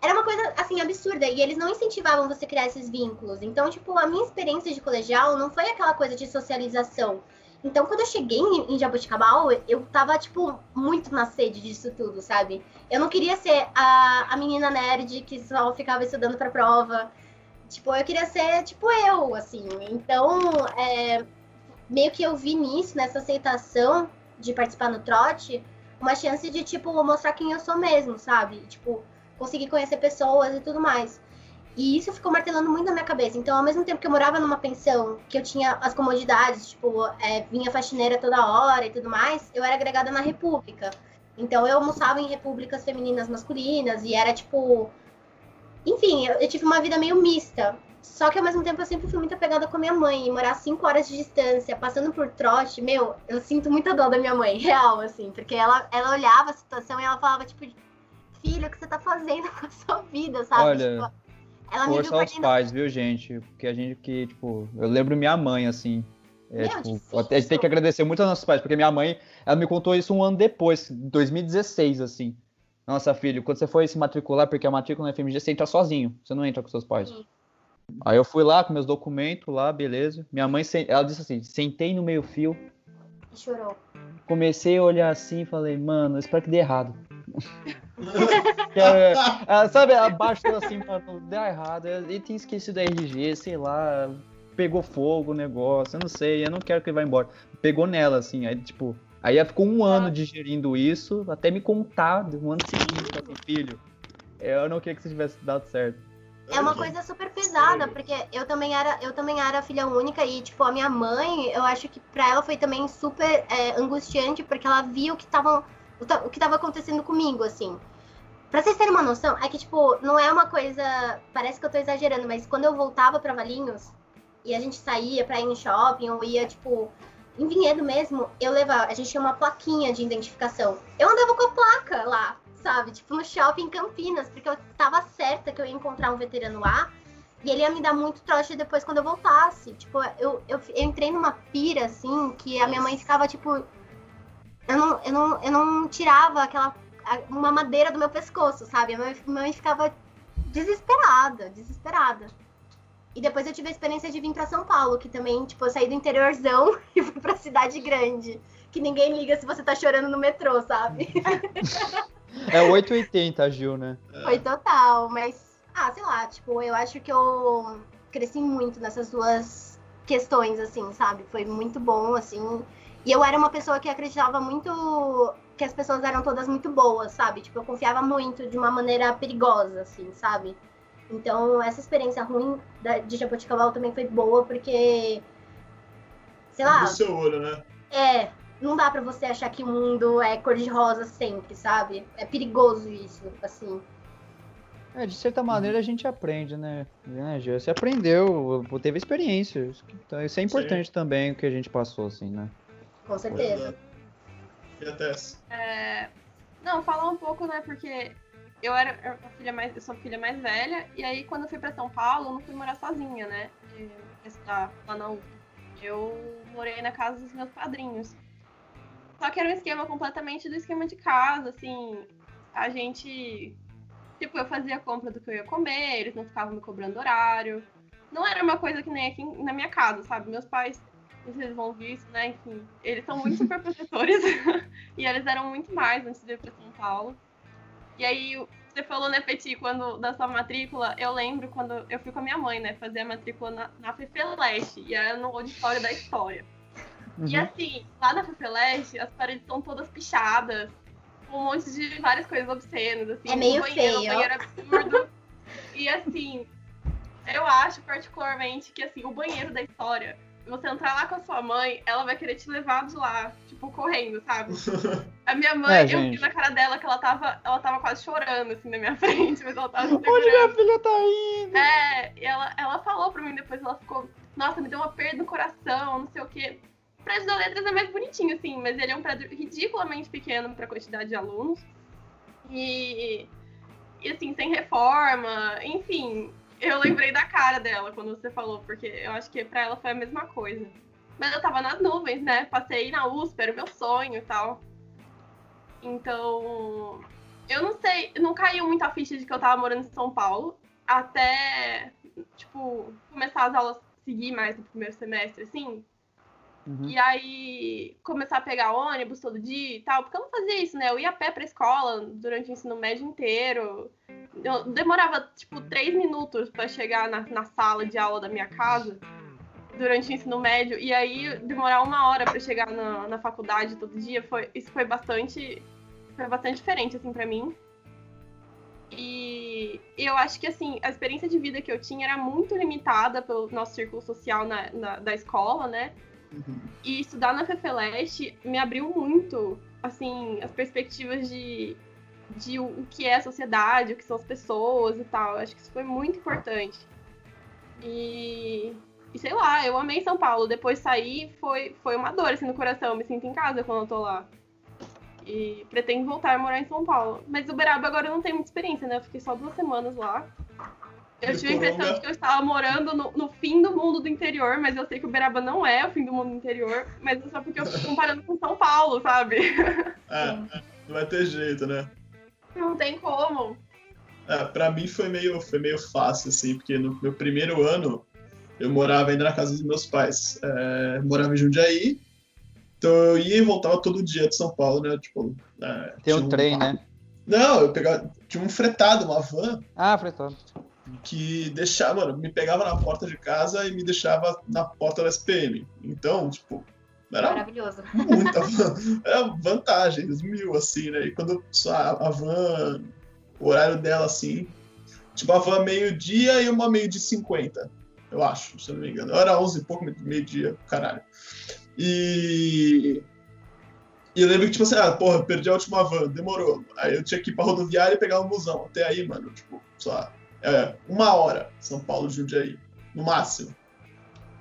Era uma coisa, assim, absurda. E eles não incentivavam você criar esses vínculos. Então, tipo, a minha experiência de colegial não foi aquela coisa de socialização. Então, quando eu cheguei em, Jaboticabal, eu tava, tipo, muito na sede disso tudo, sabe? Eu não queria ser a, a menina nerd que só ficava estudando pra prova. Tipo, eu queria ser, tipo, eu, assim. Então, é, meio que eu vi nisso, nessa aceitação de participar no trote, uma chance de, tipo, mostrar quem eu sou mesmo, sabe? Tipo, conseguir conhecer pessoas e tudo mais. E isso ficou martelando muito na minha cabeça. Então, ao mesmo tempo que eu morava numa pensão, que eu tinha as comodidades, tipo, é, vinha faxineira toda hora e tudo mais, eu era agregada na República. Então, eu almoçava em repúblicas femininas masculinas e era, tipo. Enfim, eu, eu tive uma vida meio mista. Só que ao mesmo tempo eu sempre fui muito apegada com a minha mãe. E morar cinco horas de distância, passando por trote, meu, eu sinto muita dor da minha mãe, real, assim. Porque ela, ela olhava a situação e ela falava, tipo, filho, o que você tá fazendo com a sua vida, sabe? Olha, Tipo, ela me viu Força aos pais, viu, gente? Porque a gente que, tipo, eu lembro minha mãe, assim. É, Meu, tipo, até- a gente tem que agradecer muito aos nossos pais, porque minha mãe, ela me contou isso um ano depois, 2016, assim. Nossa, filho, quando você for se matricular, porque a matrícula na FMG, você entra sozinho, você não entra com seus pais. Sim. Aí eu fui lá com meus documentos lá, beleza. Minha mãe, ela disse assim, sentei no meio fio, E chorou. comecei a olhar assim e falei, mano, eu espero que dê errado. É- ela, sabe, abaixo assim, mano, deu errado. Ele tinha esquecido a RG, sei lá, pegou fogo o negócio, eu não sei, eu não quero que ele vá embora. Pegou nela, assim, aí tipo. Aí ela ficou um ano digerindo isso, até me contar, um ano seguinte, falei, filho, eu não queria que você tivesse dado certo. É uma coisa super pesada, porque eu também era, eu também era filha única e, tipo, a minha mãe, eu acho que pra ela foi também super é, angustiante, porque ela viu o que tava, o, ta- o que tava acontecendo comigo, assim. Pra vocês terem uma noção, é que, tipo, não é uma coisa. Parece que eu tô exagerando, mas quando eu voltava pra Valinhos e a gente saía pra ir em shopping ou ia, tipo, em Vinhedo mesmo, eu levava. A gente tinha uma plaquinha de identificação. Eu andava com a placa lá, sabe? Tipo, no shopping em Campinas, porque eu tava certa que eu ia encontrar um veterano lá e ele ia me dar muito trote depois quando eu voltasse. Tipo, eu, eu, eu entrei numa pira, assim, que a minha mãe ficava, tipo. Eu não, eu não, eu não tirava aquela. uma madeira do meu pescoço, sabe? A minha mãe ficava desesperada, desesperada. E depois eu tive a experiência de vir pra São Paulo, que também, tipo, eu saí do interiorzão e fui pra cidade grande. Que ninguém liga se você tá chorando no metrô, sabe? É 880, Gil, né? Foi total, mas, ah, sei lá, tipo, eu acho que eu cresci muito nessas duas questões, assim, sabe? Foi muito bom, assim. E eu era uma pessoa que acreditava muito que as pessoas eram todas muito boas, sabe? Tipo, eu confiava muito de uma maneira perigosa, assim, sabe? Então, essa experiência ruim da- de Jaboticabal também foi boa, porque, sei lá, No seu olho, né? é, não dá pra você achar que o mundo é cor-de-rosa sempre, sabe? É perigoso isso, assim. É, de certa maneira a gente aprende, né? né? Você aprendeu, teve experiência. Então, isso é importante também, o que a gente passou, assim, né? Com certeza. E a Tess? É, Não, falar um pouco, né? Porque eu era a filha mais, eu sou a filha mais velha, e aí quando eu fui pra São Paulo, eu não fui morar sozinha, né? Eu, estudar lá na UF. Eu morei na casa dos meus padrinhos. Só que era um esquema completamente do esquema de casa, assim. A gente. Tipo, eu fazia a compra do que eu ia comer, eles não ficavam me cobrando horário. não era uma coisa que nem aqui na minha casa, sabe? Meus pais, vocês vão ver isso, né? Enfim, eles são muito super protetores e eles eram muito mais antes de ir para São Paulo. E aí, você falou, né, Petit, quando da sua matrícula, eu lembro quando eu fui com a minha mãe, né, fazer a matrícula na, na FEFELESTE, e era no auditório da história. Uhum. E assim, lá na FEFELESTE, as paredes estão todas pichadas, com um monte de várias coisas obscenas, assim. É meio banheiro, feio. Um banheiro absurdo. e assim, eu acho particularmente que assim, o banheiro da história, você entrar lá com a sua mãe, ela vai querer te levar de lá, tipo, correndo, sabe? A minha mãe, é, eu vi na cara dela que ela tava, ela tava quase chorando, assim, na minha frente, mas ela tava. Onde minha filha tá indo? É, e ela, ela falou pra mim depois, ela ficou, nossa, me deu uma perda no coração, não sei o quê. O prédio da Letras é mais bonitinho, assim, mas ele é um prédio ridiculamente pequeno pra quantidade de alunos. E, e assim, sem reforma, enfim, eu lembrei da cara dela quando você falou, porque eu acho que pra ela foi a mesma coisa. Mas eu tava nas nuvens, né? Passei na USP, era o meu sonho e tal. Então, eu não sei, não caiu muito a ficha de que eu tava morando em São Paulo. Até, tipo, começar as aulas, seguir mais no primeiro semestre, assim. Uhum. E aí, começar a pegar ônibus todo dia e tal. Porque eu não fazia isso, né? Eu ia a pé pra escola durante o ensino médio inteiro. Eu demorava, tipo, três minutos para chegar na, na, sala de aula da minha casa durante o ensino médio. E aí, demorar uma hora para chegar na, na faculdade todo dia, foi, isso foi bastante, foi bastante diferente, assim, para mim. E eu acho que, assim, a experiência de vida que eu tinha era muito limitada pelo nosso círculo social na, na da escola, né? Uhum. E estudar na FEFELESTE me abriu muito, assim, as perspectivas de de o, que é a sociedade, o que são as pessoas e tal. Acho que isso foi muito importante. E, e sei lá, eu amei São Paulo. Depois sair foi, foi uma dor assim no coração. Eu me sinto em casa quando eu tô lá. E pretendo voltar a morar em São Paulo. Mas Uberaba agora eu não tenho muita experiência, né? Eu fiquei só duas semanas lá. Eu tive a impressão de que eu estava morando no, no, fim do mundo do interior, mas eu sei que Uberaba não é o fim do mundo do interior, mas é só porque eu fico comparando com São Paulo, sabe? É, não vai ter jeito, né? Não tem como. É, pra mim foi meio, foi meio fácil, assim, porque no meu primeiro ano eu morava ainda na casa dos meus pais. É, morava em Jundiaí, então eu ia e voltava todo dia de São Paulo, né? Tipo, é, Tem um trem, um... né? Não, eu pegava. Tinha um fretado, uma van. Ah, fretado. Que deixava, mano, me pegava na porta de casa e me deixava na porta da SPM. Então, tipo, era Maravilhoso. Muita era vantagens, mil, assim, né? E quando a, a van, o horário dela, assim, tipo, a van meio-dia e uma meio de 50, eu acho, se eu não me engano. Era 11 e pouco, meio-dia, caralho. E. E eu lembro que, tipo assim, ah, porra, perdi a última van, demorou. Aí eu tinha que ir pra rodoviária e pegar um busão. Até aí, mano, tipo, só. É, uma hora, São Paulo, Jundiaí, no máximo.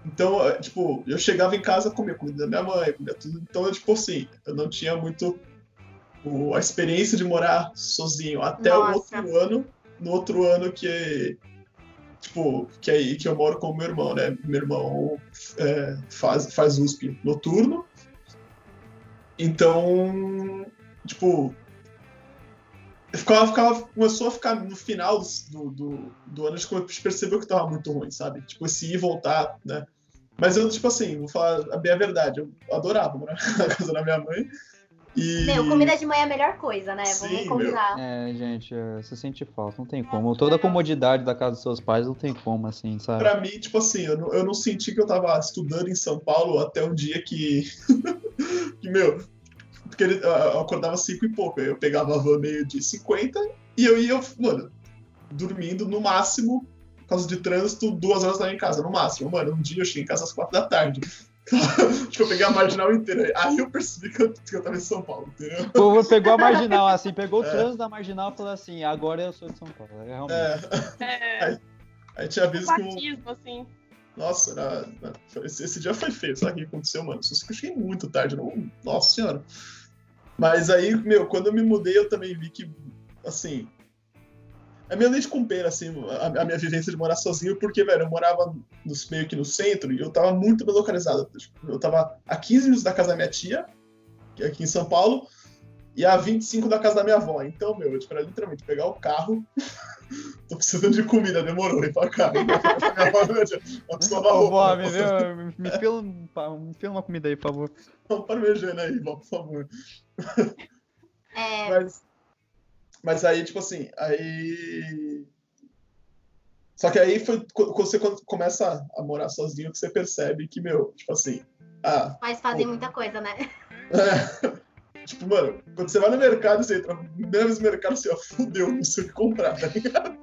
Então, é, tipo, eu chegava em casa, comia comida da minha mãe, comia tudo. Então, tipo assim, eu não tinha muito o, a experiência de morar sozinho. Até Nossa. o outro ano, no outro ano que, tipo, que aí que eu moro com o meu irmão, né? Meu irmão é, faz, faz USP noturno. Então, tipo, ficava, ficava, começou a ficar no final do, do, do ano, a gente percebeu que tava muito ruim, sabe? Tipo, esse ir e voltar, né? Mas eu, tipo assim, vou falar a minha verdade, eu adorava morar na casa da minha mãe. E... Meu, comida de mãe é a melhor coisa, né? Sim, Vamos combinar. É, gente, é, você sente falta, não tem como. Toda a comodidade da casa dos seus pais não tem como, assim, sabe? Pra mim, tipo assim, eu não, eu não senti que eu tava estudando em São Paulo até um dia que. que, meu, porque eu acordava cinco e pouco, eu pegava a van meio de 50 e eu ia, mano, dormindo no máximo por causa de trânsito, duas horas da minha casa, no máximo. Mano, um dia eu cheguei em casa às quatro da tarde. tipo, eu peguei a marginal inteira. Aí eu percebi que eu, que eu tava em São Paulo, entendeu? O povo pegou a marginal, assim, pegou é. o trânsito da marginal e falou assim: agora eu sou de São Paulo. É, realmente. É. é. Aí, aí, tinha vezes que. Eu... assim. Nossa, era, esse, esse, dia foi feio, sabe o que aconteceu, mano? Só que eu cheguei muito tarde, não, nossa senhora. Mas aí, meu, quando eu me mudei, eu também vi que, assim, é meio leite com pera, assim, a, a, minha vivência de morar sozinho, porque, velho, eu morava no, meio que no centro e eu tava muito bem localizado. Tipo, eu tava a 15 minutos da casa da minha tia, que é aqui em São Paulo, e a 25 da casa da minha avó. Então, meu, eu tipo, era literalmente pegar o carro. Tô precisando de comida, demorou, ir pra cá. Minha avó, uma pessoa roupa. me, vê- me, fila, me fila uma comida aí, por favor. Um parmejana aí, vó, por favor. É, Mas, mas aí, tipo assim, aí. Só que aí foi quando você começa a morar sozinho que você percebe que, meu, tipo assim, ah, mas fazem muita coisa, né? é, tipo, mano, quando você vai no mercado, você entra no mesmo mercado, você, ó, fudeu, não sei o que comprar, tá ligado?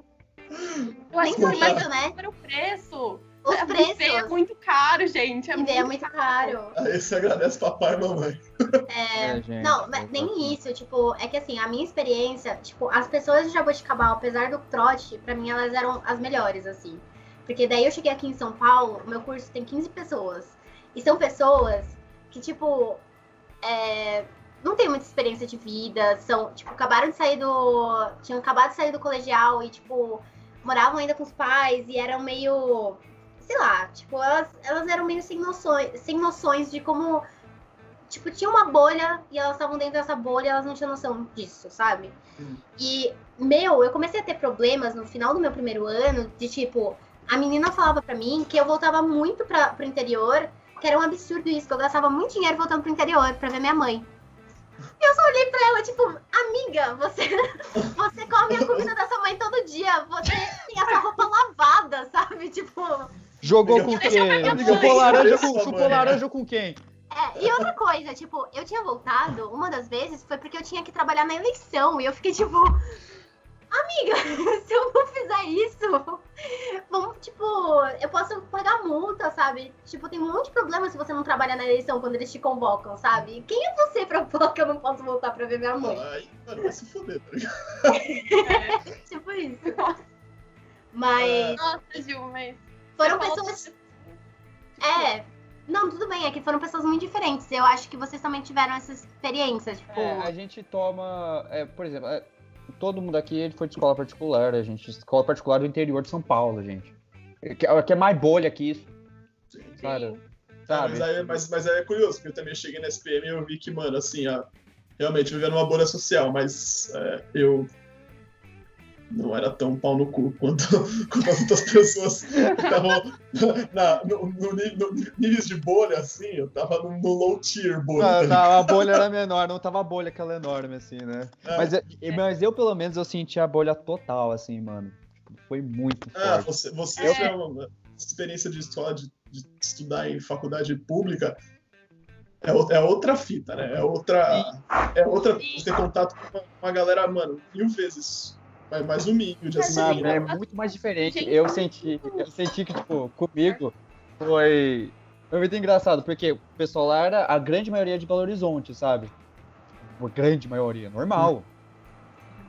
Eu mais isso, né? o preço. Os É, buffet é preços. muito caro, gente. É E é muito caro. Aí você agradece papai e mamãe. É, gente. Não, mas nem isso, tipo, é que assim, a minha experiência, tipo, as pessoas de Jaboticabal, apesar do trote, pra mim elas eram as melhores, assim. Porque daí eu cheguei aqui em São Paulo, o meu curso tem 15 pessoas. E são pessoas que, tipo, é, não tem muita experiência de vida, são, tipo, acabaram de sair do. Tinham acabado de sair do colegial e, tipo, moravam ainda com os pais e eram meio. Sei lá, tipo, elas, elas eram meio sem noções, sem noções de como tipo, tinha uma bolha e elas estavam dentro dessa bolha e elas não tinham noção disso, sabe? Hum. E, meu, eu comecei a ter problemas no final do meu primeiro ano, de tipo, a menina falava pra mim que eu voltava muito pra, pro interior, que era um absurdo isso, que eu gastava muito dinheiro voltando pro interior pra ver minha mãe. E eu só olhei pra ela, tipo, amiga, você, você come a comida da sua mãe todo dia, você tem a sua roupa lavada, sabe? Tipo, Jogou com quem? Chupou laranja com, chupou laranja com quem? É, e outra coisa, tipo, eu tinha voltado, uma das vezes foi porque eu tinha que trabalhar na eleição. E eu fiquei tipo, amiga, se eu não fizer isso, vamos, tipo, eu posso pagar multa, sabe? Tipo, tem um monte de problema se você não trabalhar na eleição quando eles te convocam, sabe? Quem é você pra falar que eu não posso voltar pra ver minha mãe? Aí, mano, vai se fuder, tá ligado? Tipo isso. Mas Nossa, Gil, mas. foram pessoas. É. Não, tudo bem, é que foram pessoas muito diferentes. Eu acho que vocês também tiveram essa experiência, tipo. É, a gente toma, é, por exemplo, é, todo mundo aqui ele foi de escola particular, a gente escola particular do interior de São Paulo, gente. Que, que é mais bolha que isso, Sim. cara. Ah, Sabe? mas, aí, mas, mas aí é curioso, porque eu também cheguei na SPM e eu vi que, mano, assim, ó, realmente vivendo uma bolha social, mas é, eu não era tão pau no cu quanto, quanto as outras pessoas que estavam na- no, no, no níveis de bolha, assim, eu tava no, no low tier bolha. Não, tá ligado? não, a bolha era menor, não tava a bolha aquela enorme, assim, né? É. Mas, eu- mas eu, pelo menos, eu senti a bolha total, assim, mano. Tipo, Foi muito Ah, forte. você, você É. tinha uma experiência de escola, de, de estudar em faculdade pública, é, o- é outra fita, né? É outra. É outra. Ter contato com uma, uma galera, mano, mil vezes mais, mais humilde, assim. Não, né? é muito mais diferente. Gente, Eu senti, eu senti que, tipo, comigo foi, foi muito engraçado, porque o pessoal lá era a grande maioria de Belo Horizonte, sabe? A grande maioria, normal.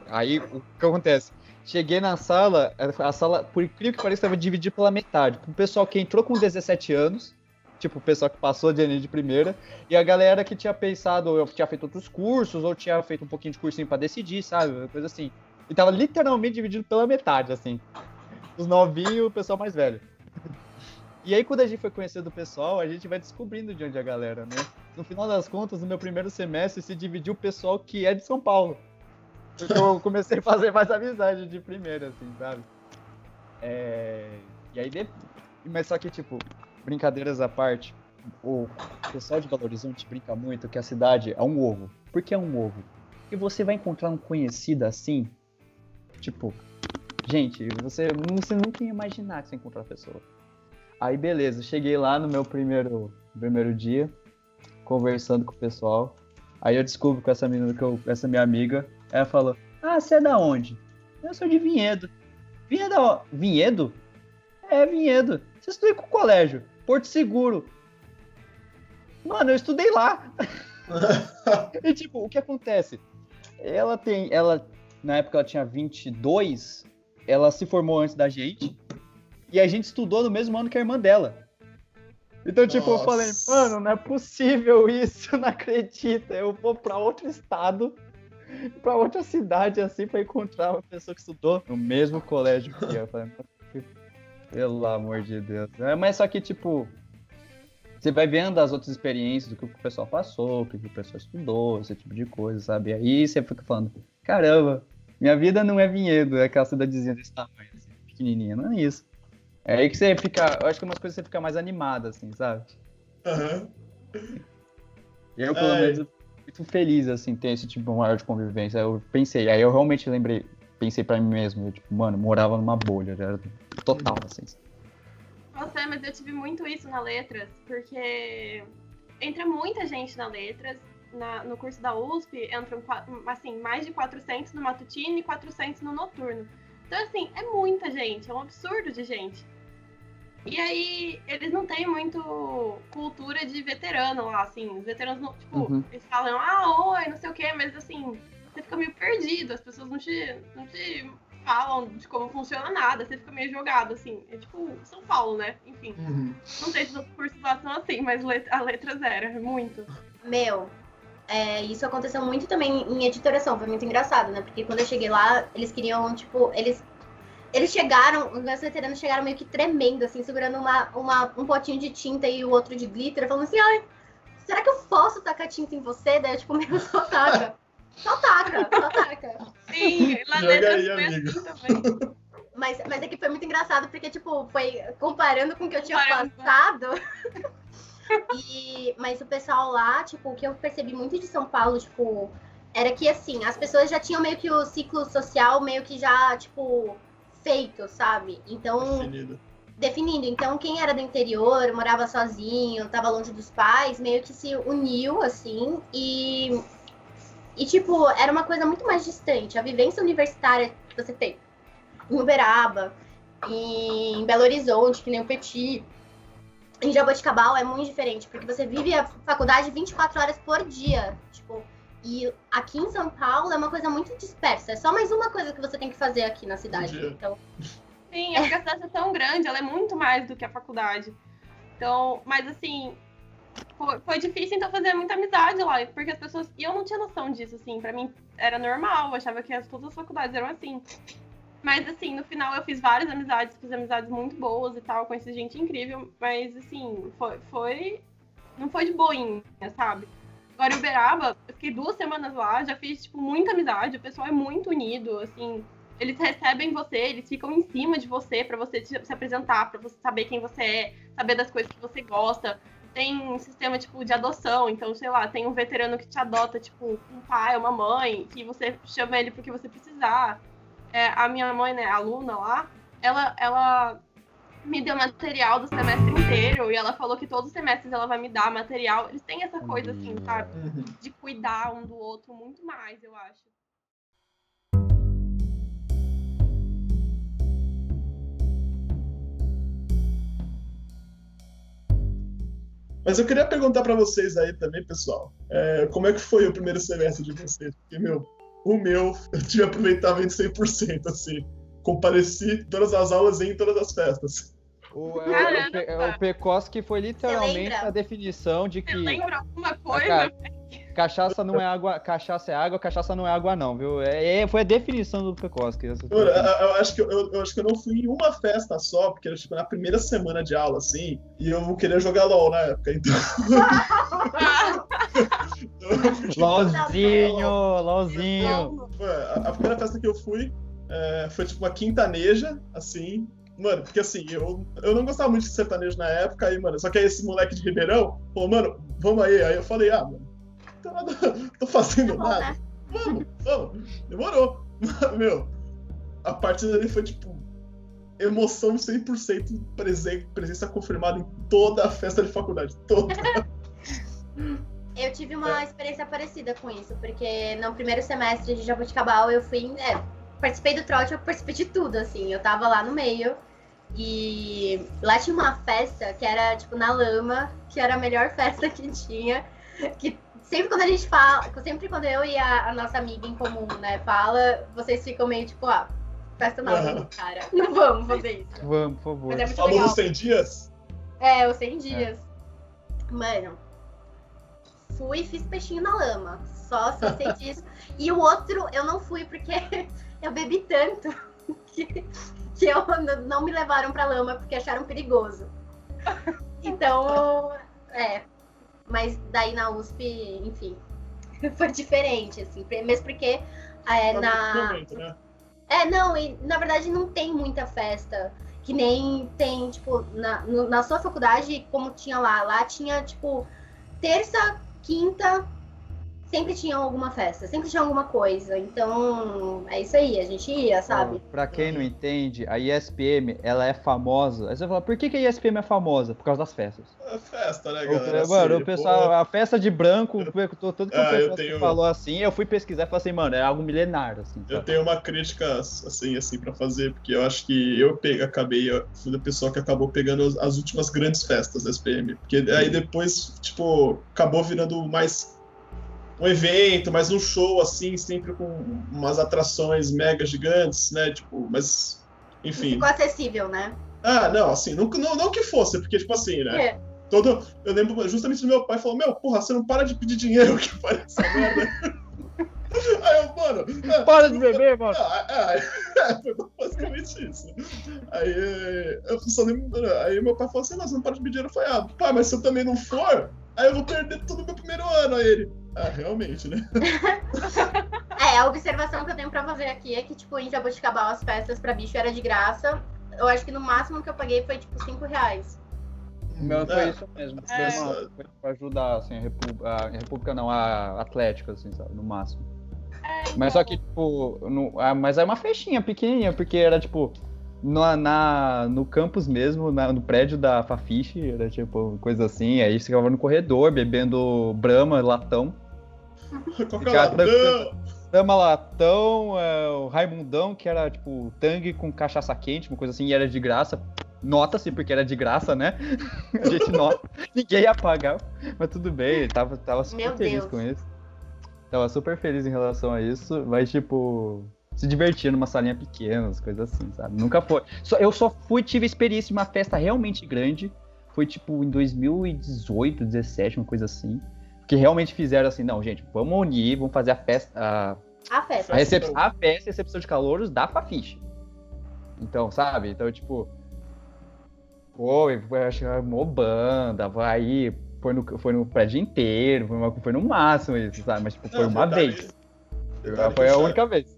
Aí, o que acontece? Cheguei na sala, a sala, por incrível que pareça, estava dividida pela metade. O pessoal que entrou com 17 anos, tipo, o pessoal que passou de Enem de primeira, e a galera que tinha pensado, ou tinha feito outros cursos, ou tinha feito um pouquinho de cursinho pra decidir, sabe? Uma Coisa assim. E tava literalmente dividido pela metade, assim. Os novinhos e o pessoal mais velho. E aí, quando a gente foi conhecendo o pessoal, a gente vai descobrindo de onde é a galera, né? No final das contas, no meu primeiro semestre, se dividiu o pessoal que é de São Paulo. Porque eu comecei a fazer mais amizade de primeira, assim, sabe? É... E aí, mas só que, tipo, brincadeiras à parte, o pessoal de Belo Horizonte brinca muito que a cidade é um ovo. Por que é um ovo? Porque você vai encontrar um conhecido assim, tipo, gente, você, você nunca ia imaginar que você ia encontrar a pessoa. Aí, beleza, cheguei lá no meu primeiro, primeiro dia, conversando com o pessoal. Aí eu descubro com essa menina, que eu, essa minha amiga, ela falou: Ah, você é da onde? Eu sou de Vinhedo. Vinhedo? ó- Vinhedo? É, Vinhedo. Você estudou em qual colégio? Porto Seguro. Mano, eu estudei lá. E tipo, o que acontece? Ela tem. Ela. Na época ela tinha 22. Ela se formou antes da gente. E a gente estudou no mesmo ano que a irmã dela. Então, tipo, eu falei, Nossa. mano, não é possível isso, não acredita. Eu vou pra outro estado, pra outra cidade, assim, pra encontrar uma pessoa que estudou no mesmo colégio que eu. eu falei, pelo amor de Deus. É, mas só que, tipo, você vai vendo as outras experiências do que o pessoal passou, o que o pessoal estudou, esse tipo de coisa, sabe? Aí você fica falando, caramba, minha vida não é vinhedo, é aquela cidadezinha desse tamanho, assim, pequenininha, não é isso. É aí que você fica, eu acho que umas coisas você fica mais animado, assim, sabe? Aham. Eu, pelo É. menos, muito feliz, assim, ter esse tipo maior de convivência. Eu pensei, aí eu realmente lembrei, pensei pra mim mesmo, eu, tipo, mano, morava numa bolha, era total, assim. Nossa, mas eu tive muito isso na Letras, porque entra muita gente na Letras. Na- no curso da USP entram assim, mais de 400 no matutino e 400 no noturno. Então, assim, é muita gente, é um absurdo de gente. E aí, eles não têm muito cultura de veterano lá, assim. Os veteranos, não, tipo, Uhum. eles falam, ah, oi, não sei o quê, mas assim, você fica meio perdido, as pessoas não te, não te falam de como funciona nada, você fica meio jogado, assim. É tipo São Paulo, né? Enfim. Uhum. Não sei se os outros cursos lá são assim, mas a letra zero, é muito. Meu, é, isso aconteceu muito também em editoração, foi muito engraçado, né? Porque quando eu cheguei lá, eles queriam, tipo, eles. Eles chegaram, os meus veteranos chegaram meio que tremendo, assim, segurando uma, uma, um potinho de tinta e o outro de glitter, falando assim, ai, será que eu posso tacar tinta em você? Daí eu, tipo, meu, só taca. Só taca, só taca. Sim, lá dentro aí, também. Mas, mas é que foi muito engraçado, porque, tipo, foi comparando com o que eu tinha Comparando. passado. e, mas o pessoal lá, tipo, o que eu percebi muito de São Paulo, tipo, era que, assim, as pessoas já tinham meio que o ciclo social meio que já, tipo, feito, sabe? Então, Definido. definindo. Então, quem era do interior, morava sozinho, tava longe dos pais, meio que se uniu, assim, e. E, tipo, era uma coisa muito mais distante. A vivência universitária que você tem em Uberaba, em Belo Horizonte, que nem o Petit, em Jaboticabal é muito diferente, porque você vive a faculdade 24 horas por dia. Tipo, e aqui em São Paulo é uma coisa muito dispersa. É só mais uma coisa que você tem que fazer aqui na cidade. Então, Sim, é porque a cidade é tão grande, ela é muito mais do que a faculdade. Então, mas assim, foi, foi difícil então fazer muita amizade lá, porque as pessoas. E eu não tinha noção disso, assim, pra mim era normal, eu achava que as, todas as faculdades eram assim. Mas assim, no final eu fiz várias amizades, fiz amizades muito boas e tal, conheci gente incrível, mas assim, foi. foi não foi de boinha, sabe? Agora em Uberaba, eu fiquei duas semanas lá, já fiz, tipo, muita amizade, o pessoal é muito unido, assim, eles recebem você, eles ficam em cima de você pra você se apresentar, pra você saber quem você é, saber das coisas que você gosta. Tem um sistema, tipo, de adoção, então, sei lá, tem um veterano que te adota, tipo, um pai, uma mãe, que você chama ele porque você precisar. É, a minha mãe, né, aluna lá, ela, ela me deu material do semestre inteiro e ela falou que todos os semestres ela vai me dar material. Eles têm essa coisa, assim, sabe? Uhum. De cuidar um do outro muito mais, eu acho. Mas eu queria perguntar pra vocês aí também, pessoal, é, como é que foi o primeiro semestre de vocês? Porque, meu, o meu, eu tive aproveitamento 100%, assim. Compareci em todas as aulas e em todas as festas. O, é, o, é, o Pekoski foi literalmente a definição de Você que lembra alguma coisa? Cachaça não é água, cachaça é água, cachaça não é água não, viu? É, é- foi a definição do Pekoski. coisa. eu, eu acho que eu, eu acho que eu não fui em uma festa só, porque era tipo na primeira semana de aula, assim, e eu queria jogar LOL na época, então. LOLzinho, LOLzinho. Mano, a, primeira festa que eu fui é, foi tipo uma quintaneja, assim. Mano, porque assim, eu, eu não gostava muito de sertanejo na época, aí, mano, só que aí esse moleque de Ribeirão falou, mano, vamos aí. Aí eu falei, ah, mano, não tô, nada, tô fazendo tá bom, nada. né? Vamos, vamos. Demorou. Meu, a partir dali foi tipo emoção 100% presen presença confirmada em toda a festa de faculdade. Toda. Eu tive uma experiência parecida com isso, porque no primeiro semestre de Jaboticabal eu fui. É, participei do trote, eu participei de tudo, assim. Eu tava lá no meio. E lá tinha uma festa que era, tipo, na lama, que era a melhor festa que tinha. Que sempre quando a gente fala, sempre quando eu e a, a nossa amiga em comum, né, fala, vocês ficam meio tipo, ah, festa na lama, Aham. cara. Não vamos fazer isso. Vamos, por favor. Mas é muito Falou legal. dos 100 dias? É, os 100 dias. Mano, fui e fiz peixinho na lama. Só, só sei disso. E o outro eu não fui porque eu bebi tanto que, que eu, não me levaram pra lama porque acharam perigoso. Então, mas daí na USP, enfim, foi diferente, assim, mesmo porque é, na. Momento, né? É, não, e na verdade não tem muita festa. Que nem tem, tipo, na, no- na sua faculdade, como tinha lá. Lá tinha, tipo, terça, quinta, sempre tinha alguma festa, sempre tinha alguma coisa. Então, é isso aí, a gente ia, sabe? Pra quem não entende, a ISPM, ela é famosa. Aí você fala, por que, que a ISPM é famosa? Por causa das festas. É festa, né, O- galera? mano, Assim, o pessoal, pô, a festa de branco, todo, todo que o Ah, eu pessoal tenho- falou assim, eu fui pesquisar e falei assim, mano, é algo milenar, assim. Eu tenho uma crítica assim, assim para fazer, porque eu acho que eu pe- acabei, eu fui da pessoa que acabou pegando as, as últimas grandes festas da SPM, porque aí depois, tipo, acabou virando mais um evento, mais um show assim, sempre com umas atrações mega gigantes, né? Tipo, mas enfim. Ficou acessível, né? Ah, não, assim, não, não, não que fosse, porque tipo assim, né? É. Todo, eu lembro justamente do meu pai falou: Meu, porra, você não para de pedir dinheiro que parece merda. Aí eu, mano, é, Para de beber, mano. ah, ah, foi basicamente isso. Aí eu só lembro. Aí meu pai falou assim: Não, você não para de pedir dinheiro. Eu falei: Ah, pai, mas se eu também não for, aí eu vou perder todo o meu primeiro ano. Aí ele: Ah, realmente, né? É, a observação que eu tenho pra fazer aqui é que, tipo, em Jaboticabal as festas pra bicho era de graça. Eu acho que no máximo que eu paguei foi, tipo, 5 reais. O meu foi É, isso mesmo. É. Foi pra ajudar, assim, a República, a República não, a Atlética, assim, sabe, no máximo. Mas só que, tipo, no, ah, mas é uma festinha pequenininha, porque era, tipo, na, na- no campus mesmo, na- no prédio da Fafiche, era, tipo, coisa assim, aí você ficava no corredor, bebendo brama, latão, Qual que é o Cada- ladrão? brama, latão, é, o Raimundão, que era, tipo, tangue com cachaça quente, uma coisa assim, e era de graça, nota-se, porque era de graça, né? A gente nota, ninguém ia pagar, mas tudo bem, ele tava, tava super Meu feliz Deus. com isso. Tava super feliz em relação a isso, mas tipo, se divertia numa salinha pequena, as coisas assim, sabe? Nunca foi. Só, eu só fui, tive experiência de uma festa realmente grande. Foi tipo em 2018, 17, uma coisa assim. Que realmente fizeram assim, não, gente, vamos unir, vamos fazer a festa. A, A festa. a, recep a festa recepção de calouros da Fafiche. Então, sabe? Então, tipo. Pô, eu acho que armou banda, vai aí, foi no, foi no prédio inteiro, foi, uma- foi no máximo isso, sabe? Mas, tipo, foi Não, uma detalhe- vez. detalhe Foi a eu única vez.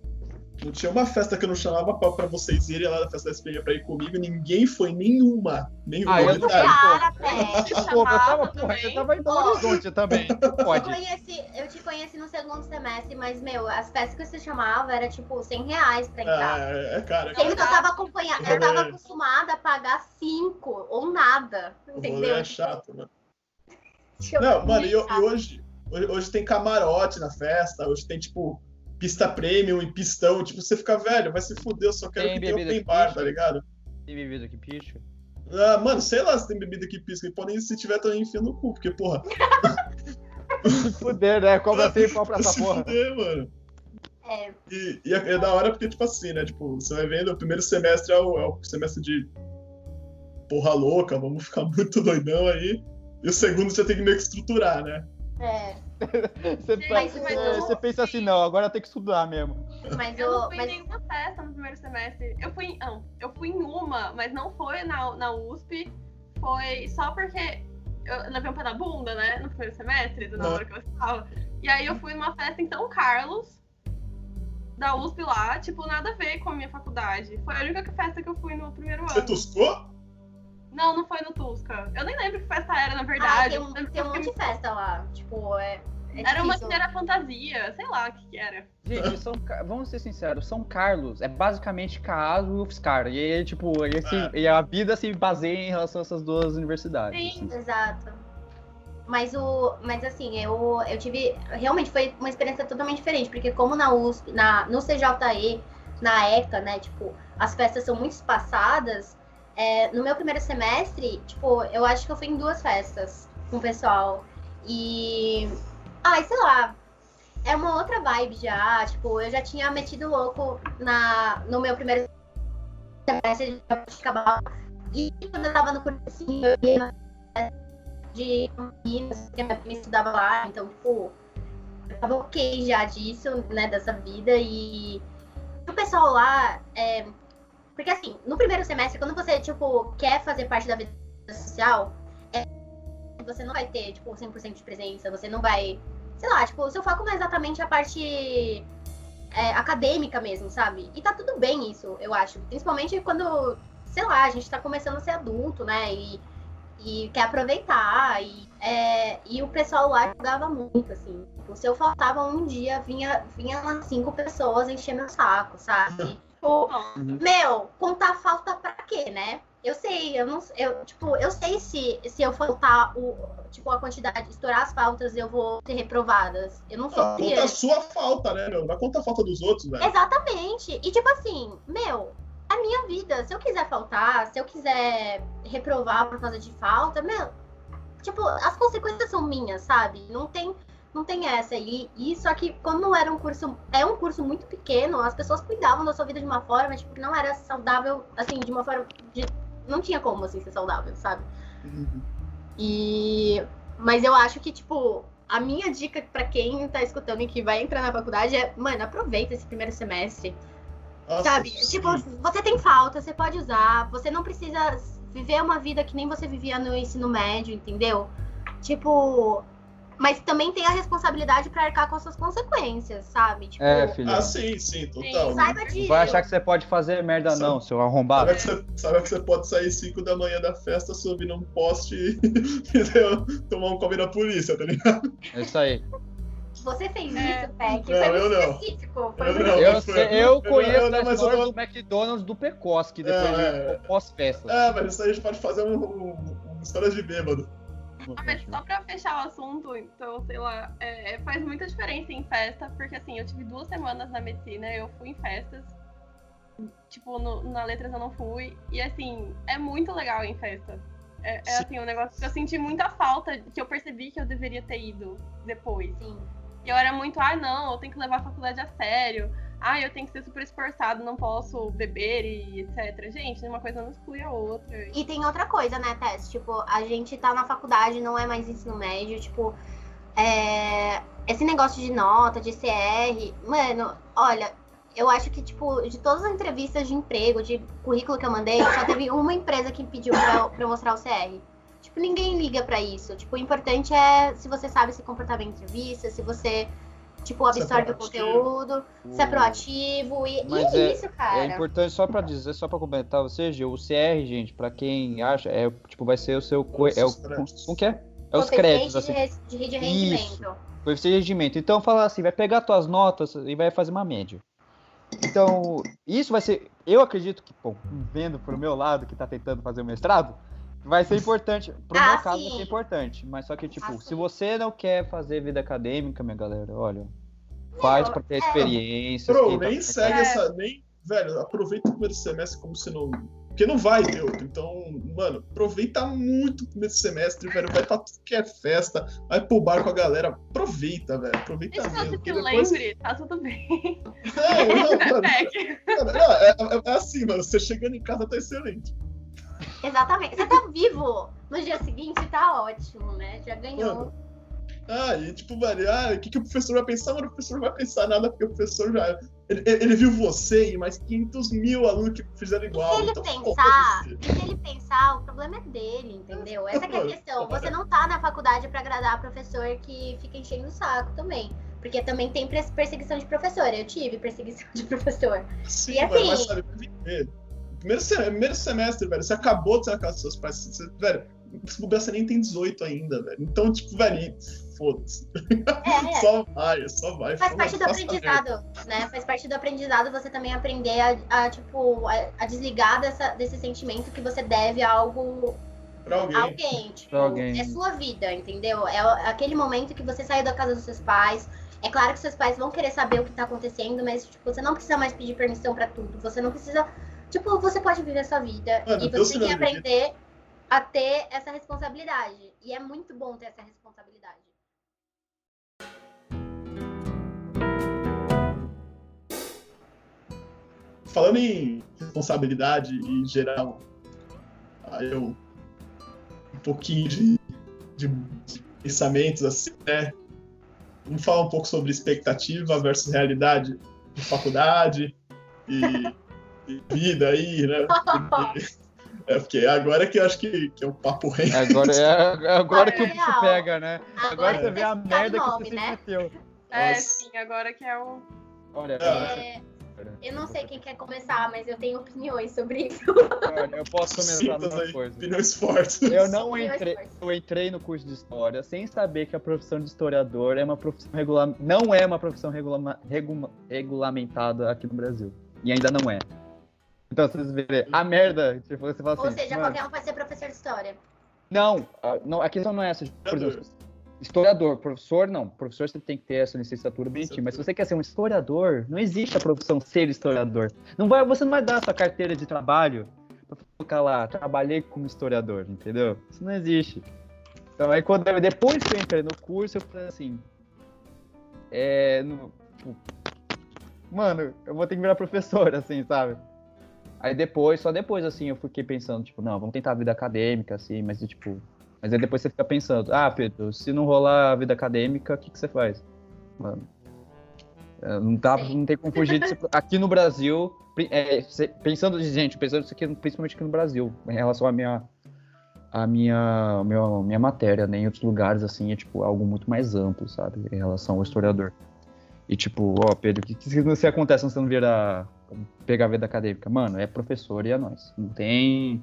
Não tinha uma festa que eu não chamava pra, pra vocês irem lá na festa da SPM pra ir comigo, ninguém foi nenhuma. Nenhuma. Ah, eu não. Cara. Te Pô, eu tava, porra, eu tava Belo Ó. Horizonte também. Eu, Pode. conheci, eu te conheci no segundo semestre, mas, meu, as festas que você chamava era, tipo, 100 reais pra entrar. É, é, cara. Sendo que eu tava acompanhada, eu tava acostumada a pagar 5 ou nada. Entendeu? é chato, mano. Não, mano, e, e hoje, hoje, hoje tem camarote na festa, hoje tem, tipo, pista premium e pistão. Tipo, você fica velho, vai se fuder, eu só quero Tem que tenha bebida open bar, pisca? tá ligado? Tem bebida que picha? Ah, mano, sei lá se tem bebida que pisca. E podem, se tiver, também enfia no cu, porque, porra, Se fuder, né? Cobra 100 pau pra essa se porra. fuder, mano. É. E, e é, é da hora porque, tipo assim, né? Tipo, você vai vendo, o primeiro semestre é o, é o semestre de porra louca, vamos ficar muito doidão aí. E o segundo você tem que meio que estruturar, né? É, Você, Mas- você- mas eu- você pensa assim, não, agora tem que estudar mesmo. mas Eu não eu. fui em Mas, nenhuma festa no primeiro semestre. Eu fui em. Não, eu fui em uma, mas não foi na, na USP. Foi só porque eu levei um pé na bunda, né? No primeiro semestre, na Ah. hora que eu estava. E aí eu fui numa festa em São Carlos, da USP lá, tipo, nada a ver com a minha faculdade. Foi a única festa que eu fui no primeiro Você ano. toscou? Não, não foi no Tusca. Eu nem lembro que festa era, na ah, verdade. tem, um, tem um monte de festa lá. Tipo, é. é Era uma difícil. que era fantasia, sei lá o que, que era. Gente, São, vamos ser sinceros, São Carlos é basicamente Caso e UFSCar. E aí, tipo, esse, É. e a vida se baseia em relação a essas duas universidades. Sim. assim. Exato. Mas o. Mas assim, eu, eu tive. Realmente foi uma experiência totalmente diferente, porque como na USP, na, no CJE, na ECA, né, tipo, as festas são muito espaçadas. É, no meu primeiro semestre, tipo, eu acho que eu fui em duas festas com o pessoal. E. Ai, sei lá. É uma outra vibe já. Tipo, eu já tinha metido louco na, no meu primeiro semestre de acabar. E quando eu tava no cursinho, eu ia de Minas, que a minha prima estudava lá, então, tipo, eu tava ok já disso, né, dessa vida, e o pessoal lá, é... porque assim, no primeiro semestre, quando você, tipo, quer fazer parte da vida social, é... você não vai ter, tipo, 100% de presença, você não vai. Sei lá, tipo, o seu foco não é exatamente a parte é, acadêmica mesmo, sabe? E tá tudo bem isso, eu acho. Principalmente quando, sei lá, a gente tá começando a ser adulto, né? E, e quer aproveitar. E, é, e o pessoal lá jogava muito, assim. Tipo, se eu faltava um dia, vinha, vinha umas cinco pessoas encher meu saco, sabe? Tipo, Uhum. meu, contar falta pra quê, né? Eu sei, eu não eu, tipo, eu sei se, se eu faltar o, tipo, a quantidade, estourar as faltas, eu vou ser reprovada. Eu não sou Ah, conta a criança. sua falta, né, meu? Não vai contar a falta dos outros, velho. Exatamente. E tipo assim, meu, a minha vida, se eu quiser faltar, se eu quiser reprovar por causa de falta, meu, tipo, as consequências são minhas, sabe? Não tem não tem essa e, e só que como era um curso é um curso muito pequeno as pessoas cuidavam da sua vida de uma forma tipo que não era saudável assim de uma forma de, não tinha como assim ser saudável sabe Uhum. e mas eu acho que tipo a minha dica pra quem tá escutando e que vai entrar na faculdade é mano aproveita esse primeiro semestre Nossa, Sabe? sim. Tipo, você tem falta, você pode usar, você não precisa viver uma vida que nem você vivia no ensino médio, entendeu? Tipo, mas também tem a responsabilidade pra arcar com as suas consequências, sabe? Tipo, É, filho. Ah, sim, sim, total. saiba disso. Vai achar que você pode fazer merda, Sabe- não, seu arrombado. Sabe que, você, sabe que você pode sair 5 da manhã da festa, subir num poste e, tomar um come na polícia, tá ligado? É isso aí. Você fez É. isso, Peck. Não, foi eu não. específico. Foi Eu muito não. Eu, sei- conheço eu- a não, história do McDonald's do Pecos, que depois É, é. pós-festa. É, mas isso aí a gente pode fazer um, um, um história de bêbado. Ah, mas só pra fechar o assunto, então, sei lá, é, faz muita diferença em festa, porque assim, eu tive duas semanas na medicina, eu fui em festas. Tipo, no- na letras eu não fui. E assim, é muito legal em festa. É, é, Sim. assim, um negócio que eu senti muita falta, que eu percebi que eu deveria ter ido depois. Sim. E eu era muito, ah, não, eu tenho que levar a faculdade a sério. Ah, eu tenho que ser super esforçado, não posso beber e etc. Gente, uma coisa não exclui a outra. E tem outra coisa, né, Tess? Tipo, a gente tá na faculdade, não é mais ensino médio, tipo, é, esse negócio de nota, de CR, mano, olha, eu acho que, tipo, de todas as entrevistas de emprego, de currículo que eu mandei, só teve uma empresa que pediu pra pra eu mostrar o CR. Tipo, ninguém liga pra isso. Tipo, o importante é se você sabe se comportar bem em entrevista, se você, tipo, é absorve o conteúdo, se é proativo, e, e Mas é, é- isso, cara. É importante só pra dizer, só pra comentar você, Gil, o CR, gente, pra quem acha, é tipo vai ser o seu co- é o como que é? É os créditos assim, de, de, rendimento. coeficiente de rendimento. Então fala assim, vai pegar tuas notas e vai fazer uma média. Então, isso vai ser, eu acredito que, bom, vendo pro meu lado que tá tentando fazer o mestrado, vai ser importante. Pro Ah, meu caso vai sim. ser importante, mas só que tipo, Ah, se você não quer fazer vida acadêmica, minha galera, olha, faz pra ter é. experiência. Bro, tá- nem segue É. essa. Nem, velho, aproveita o primeiro semestre como se não. Porque não vai ter outro. Então, mano, aproveita muito o primeiro semestre, velho. Vai pra tudo que é festa, vai pro bar com a galera. Aproveita, velho. Aproveita que mesmo. se depois- lembre, tá tudo bem. É, não, mano. Cara, não, é, é- é assim, mano. Você chegando em casa tá excelente. Exatamente. Você tá vivo no dia seguinte, tá ótimo, né? Já ganhou. Mano, Ah, e tipo, velho, ah, o que, que o professor vai pensar? Mano, o professor não vai pensar nada, porque o professor já. Ele, ele- viu você e mais 500 mil alunos que fizeram igual. se ele então, pensar, e se ele pensar, o problema é dele, entendeu? Essa que é a questão. Você não tá na faculdade pra agradar professor que fica enchendo o saco também. Porque também tem pers- perseguição de professor. Eu tive perseguição de professor. Sim, E velho, mas assim- sabe. Primeiro, primeiro semestre, velho, você acabou de ser na casa dos seus pais. Você, velho, se bobear, você nem tem 18 ainda, velho. Então, tipo, velho, foda-se. É, Só vai, só vai. Faz foda- parte do aprendizado, né? Faz parte do aprendizado você também aprender a, a, tipo, a, a desligar dessa, desse sentimento que você deve algo Pra alguém. alguém, tipo, Pra alguém. é sua vida, entendeu? É aquele momento que você saiu da casa dos seus pais. É claro que seus pais vão querer saber o que tá acontecendo, mas tipo, você não precisa mais pedir permissão pra tudo. Você não precisa, tipo, você pode viver a sua vida Mano, e você tem que aprender a ter essa responsabilidade. E é muito bom ter essa responsabilidade. Falando em responsabilidade e geral, aí eu um pouquinho de, de- de pensamentos assim, né? Vamos falar um pouco sobre expectativa versus realidade de faculdade e vida aí, né? Porque É porque agora que eu acho que, que é o papo rei. Agora, é, agora que o É bicho pega, né? Agora, Agora você vê a que merda que nome, você se né? meteu. É, Nossa. sim, agora que é o. Olha, É, eu não sei quem quer começar, mas eu tenho opiniões sobre isso. olha, eu posso começar Sintas numa aí, coisa. opiniões fortes. Eu não entrei, eu entrei no curso de história sem saber que a profissão de historiador é uma profissão regula, não é uma profissão regula, regula- regulamentada aqui no Brasil. E ainda não é. Então vocês verem, a merda, tipo, você fala assim. Ou seja, "Mano, qualquer um pode ser professor de história. Não, a, não, a questão não é essa. Por exemplo, historiador, professor, não. Professor você tem que ter essa licenciatura bonitinha. Mas se você quer ser um historiador, não existe a profissão ser historiador. Não vai, você não vai dar a sua carteira de trabalho pra colocar lá, trabalhei como historiador, entendeu? Isso não existe. Então aí quando eu- depois que eu entrei no curso, eu falei assim. É. no- tipo, mano, eu vou ter que virar professor, assim, sabe? Aí depois, só depois, assim, eu fiquei pensando, tipo, não, vamos tentar a vida acadêmica, assim, mas, tipo... Mas aí depois você fica pensando, ah, Pedro, se não rolar a vida acadêmica, o que, que você faz? Mano, é, não, Sim. não tem como fugir disso. Aqui no Brasil, é, pensando, gente, pensando isso aqui, principalmente aqui no Brasil, em relação à minha... A minha, minha, minha matéria, né, em outros lugares, assim, é, tipo, algo muito mais amplo, sabe, em relação ao historiador. E, tipo, ó, Pedro, o que, que se acontece se você não virar pegar a vida acadêmica. Mano, é professor e é nós. Não tem.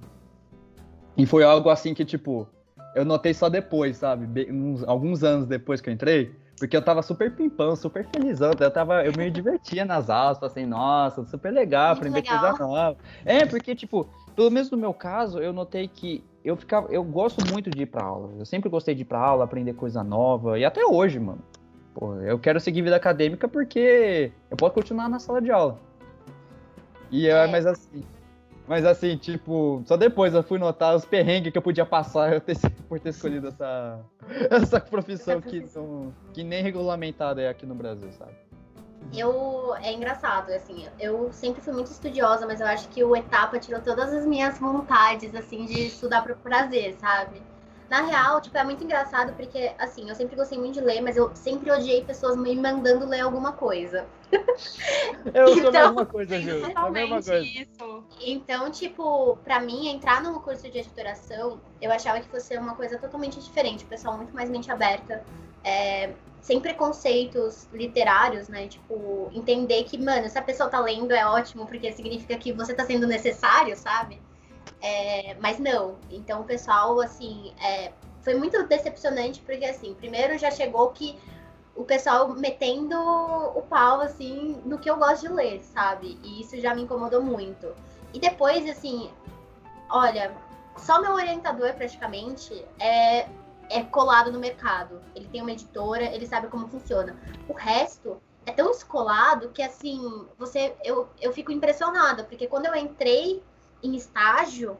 E foi algo assim que, tipo, eu notei só depois, sabe? Bem- uns- alguns anos depois que eu entrei, porque eu tava super pimpão, super felizão. Eu, tava, eu me divertia nas aulas, assim, nossa, super legal, aprender coisa nova. É, porque, tipo, pelo menos no meu caso, eu notei que eu ficava. Eu gosto muito de ir pra aula. Eu sempre gostei de ir pra aula, aprender coisa nova. E até hoje, mano. Pô, eu quero seguir vida acadêmica porque eu posso continuar na sala de aula. E eu, É. mas assim, mas assim, tipo, só depois eu fui notar os perrengues que eu podia passar eu ter, por ter escolhido essa, essa profissão que, não, que nem regulamentada é aqui no Brasil, sabe? Eu é engraçado, assim, eu sempre fui muito estudiosa, mas eu acho que o etapa tirou todas as minhas vontades, assim, de estudar por prazer, sabe? Na real, tipo, é muito engraçado porque, assim, eu sempre gostei muito de ler, mas eu sempre odiei pessoas me mandando ler alguma coisa. Eu sou a Então, mesma coisa, Ju. sou a mesma coisa. isso. Então, tipo, pra mim, entrar no curso de editoração, eu achava que fosse uma coisa totalmente diferente, o pessoal muito mais mente aberta, é, sem preconceitos literários, né? Tipo, entender que, mano, se a pessoa tá lendo é ótimo, porque significa que você tá sendo necessário, sabe? É, mas não. Então, o pessoal, assim, é, foi muito decepcionante, porque, assim, primeiro já chegou que o pessoal metendo o pau, assim, no que eu gosto de ler, sabe? E isso já me incomodou muito. E depois, assim, olha, só meu orientador praticamente é, é colado no mercado. Ele tem uma editora, ele sabe como funciona. O resto é tão escolado que, assim, você eu, eu fico impressionada, porque quando eu entrei em estágio,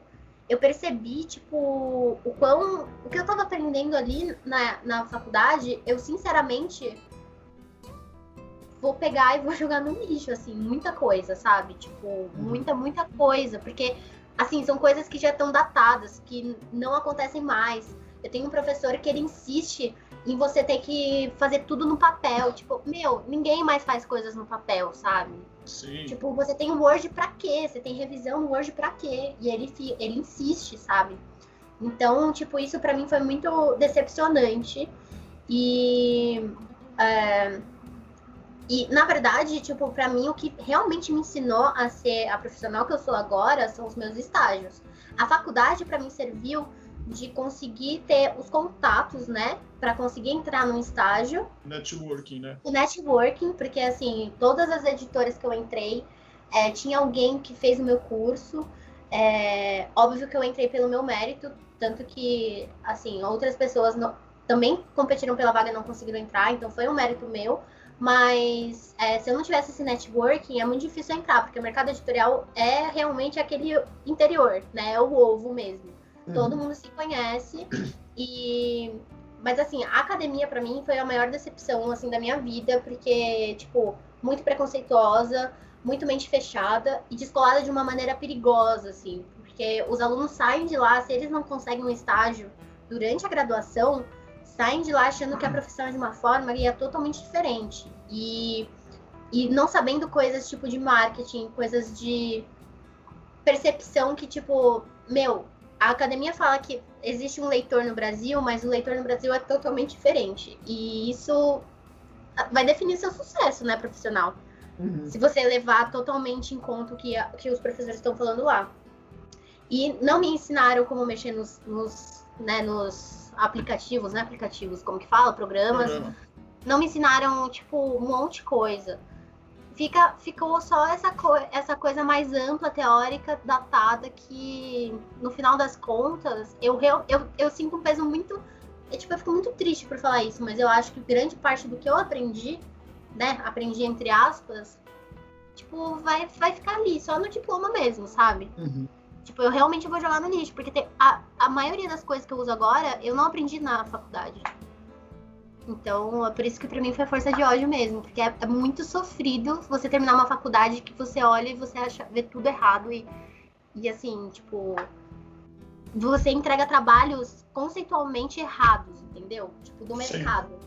eu percebi, tipo, o quão. O que eu tava aprendendo ali na, na faculdade, eu sinceramente vou pegar e vou jogar no lixo, assim, muita coisa, sabe? Tipo, muita, muita coisa. Porque, assim, são coisas que já estão datadas, que não acontecem mais. Eu tenho um professor que ele insiste em você ter que fazer tudo no papel. Tipo, meu, ninguém mais faz coisas no papel, sabe? Sim. Tipo, você tem o Word pra quê? Você tem revisão no Word pra quê? E ele, ele insiste, sabe? Então, tipo, isso pra mim foi muito decepcionante. E. é, e, na verdade, tipo, pra mim, o que realmente me ensinou a ser a profissional que eu sou agora são os meus estágios. A faculdade, pra mim, serviu de conseguir ter os contatos, né? Pra conseguir entrar num estágio Networking, né? o networking, porque assim, todas as editoras que eu entrei, é, tinha alguém que fez o meu curso. É, óbvio que eu entrei pelo meu mérito, tanto que, assim, outras pessoas não- também competiram pela vaga e não conseguiram entrar, então foi um mérito meu. Mas é, se eu não tivesse esse networking, é muito difícil entrar, porque o mercado editorial é realmente aquele interior, né? É o ovo mesmo. Todo mundo se conhece e mas assim, a academia pra mim foi a maior decepção assim da minha vida, porque tipo, muito preconceituosa, muito mente fechada e descolada de uma maneira perigosa assim, porque os alunos saem de lá, se eles não conseguem um estágio durante a graduação, saem de lá achando que a profissão é de uma forma e é totalmente diferente. E e não sabendo coisas tipo de marketing, coisas de percepção que tipo meu, a academia fala que existe um leitor no Brasil, mas o leitor no Brasil é totalmente diferente. E isso vai definir seu sucesso, né, profissional. Uhum. Se você levar totalmente em conta o que, que os professores estão falando lá. E não me ensinaram como mexer nos, nos, né, nos aplicativos, né? Aplicativos, como que fala? Programas. Programa. Não me ensinaram, tipo, um monte de coisa. Fica, ficou só essa, co essa coisa mais ampla, teórica, datada, que no final das contas, eu, eu, eu sinto um peso muito. Eu, tipo, eu fico muito triste por falar isso, mas eu acho que grande parte do que eu aprendi, né? Aprendi entre aspas, tipo, vai, vai ficar ali, só no diploma mesmo, sabe? Uhum. Tipo, eu realmente vou jogar no lixo, porque tem, a, a maioria das coisas que eu uso agora, eu não aprendi na faculdade. Então, é por isso que pra mim foi força de ódio mesmo, porque é, é muito sofrido você terminar uma faculdade que você olha e você acha, vê tudo errado e, e assim, tipo, você entrega trabalhos conceitualmente errados, entendeu? Tipo, do mercado. Sim.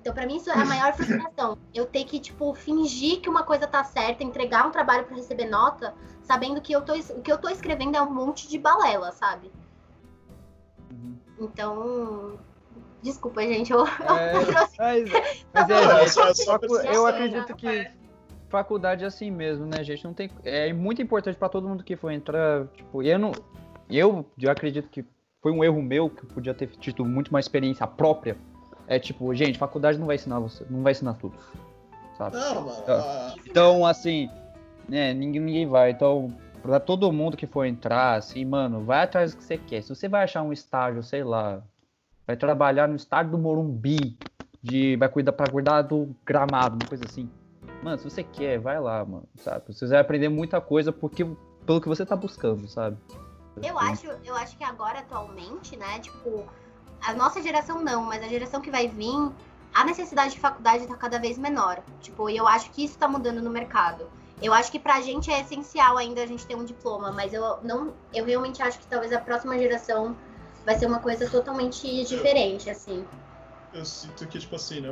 Então, para mim, isso é a maior frustração. Eu ter que, tipo, fingir que uma coisa tá certa, entregar um trabalho para receber nota, sabendo que eu tô, o que eu tô escrevendo é um monte de balela, sabe? Uhum. Então. Desculpa, gente. Eu, é, eu trouxe... Mas, mas é, gente, eu acredito que faculdade é assim mesmo, né, gente? Não tem, é muito importante para todo mundo que for entrar. Tipo, eu não. Eu, eu acredito que foi um erro meu, que eu podia ter tido muito mais experiência própria é tipo, gente, faculdade não vai ensinar você, não vai ensinar tudo. Sabe? Não, mano. Então, então assim, né, ninguém, ninguém vai. Então, pra todo mundo que for entrar, assim, mano, vai atrás do que você quer. Se você vai achar um estágio, sei lá, vai trabalhar no estádio do Morumbi, de, vai cuidar para cuidar do gramado, uma coisa assim. Mano, se você quer, vai lá, mano, sabe? Você vai aprender muita coisa porque pelo que você tá buscando, sabe? Eu acho, eu acho que agora atualmente, né, tipo, a nossa geração não, mas a geração que vai vir, a necessidade de faculdade está cada vez menor. Tipo, e eu acho que isso está mudando no mercado. Eu acho que pra gente é essencial ainda a gente ter um diploma, mas eu não, eu realmente acho que talvez a próxima geração vai ser uma coisa totalmente diferente, assim. Eu sinto que, tipo assim, né,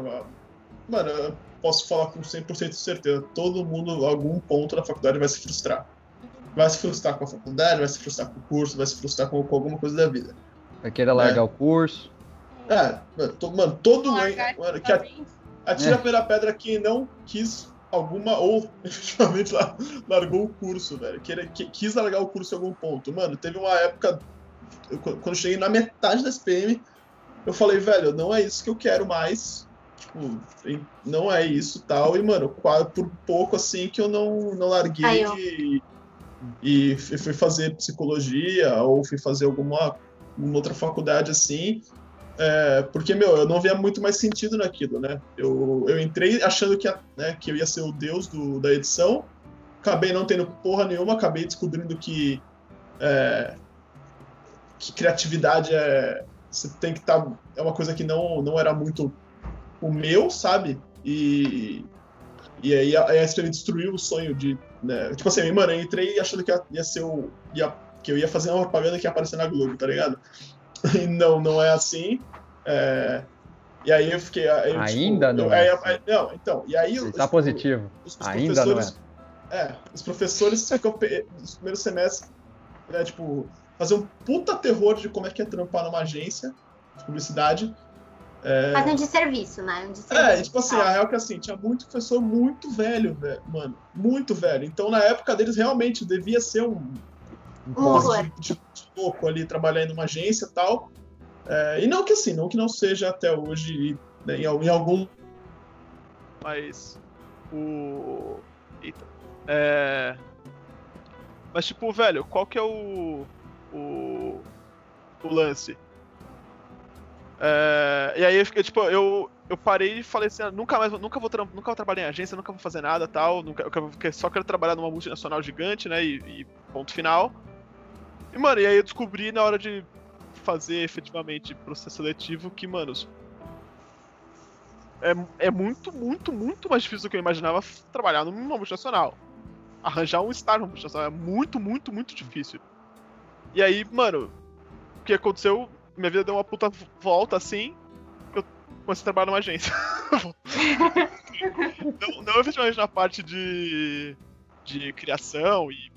mano, eu posso falar com 100% de certeza, todo mundo, algum ponto da faculdade vai se frustrar. Vai se frustrar com a faculdade, vai se frustrar com o curso, vai se frustrar com, com alguma coisa da vida. Vai querer largar é. o curso. É, mano, todo mundo mano, que atira é. a primeira pedra que não quis alguma, ou efetivamente largou o curso, velho. Que, que, quis largar o curso em algum ponto. Mano, teve uma época, eu, quando cheguei na metade da SPM, eu falei, velho, não é isso que eu quero mais. Tipo, não é isso tal. E, mano, por pouco assim que eu não, não larguei e, e fui fazer psicologia ou fui fazer alguma uma outra faculdade assim, é, porque, meu, eu não via muito mais sentido naquilo, né? Eu, eu entrei achando que, né, que eu ia ser o deus do, da edição, acabei não tendo porra nenhuma, acabei descobrindo que, é, que criatividade é. Você tem que estar. Tá, é uma coisa que não, não era muito o meu, sabe? E, e aí a, a SPM destruiu o sonho de. Né? Tipo assim, mano, eu entrei achando que ia, ia ser o. Ia que eu ia fazer uma propaganda que ia aparecer na Globo, tá ligado? E não, não é assim. É... E aí eu fiquei. Aí eu, tipo, Ainda tipo, não. Eu, é. Aí, assim. não, então. E aí. Você tá positivo. Os, os Ainda não é. É, os professores nos primeiros semestres, né, tipo, fazer um puta terror de como é que é trampar numa agência de publicidade. É... Fazendo de serviço, né? De serviço é, tipo assim, a real é que assim, tinha muito professor muito velho, velho, mano. Muito velho. Então, na época deles, realmente, devia ser um, um de, de, de, louco ali trabalhar em uma agência e tal. É, e não que assim, não que não seja até hoje né, em, em, algum. Mas o. Eita. É. Mas tipo, velho, qual que é o. O. O lance? É, e aí eu fiquei, tipo, eu, eu parei e falei assim, ah, nunca mais nunca vou, nunca vou trabalhar em agência, nunca vou fazer nada tal, nunca, eu só quero trabalhar numa multinacional gigante, né? E, e ponto final. E, mano, e aí eu descobri na hora de fazer efetivamente processo seletivo que, mano, é, é muito, muito, muito mais difícil do que eu imaginava trabalhar numa multinacional. Arranjar um estágio numa multinacional é muito, muito, muito difícil. E aí, mano, o que aconteceu? Minha vida deu uma puta volta assim. Eu comecei a trabalhar numa agência. não, não efetivamente na parte de, de criação e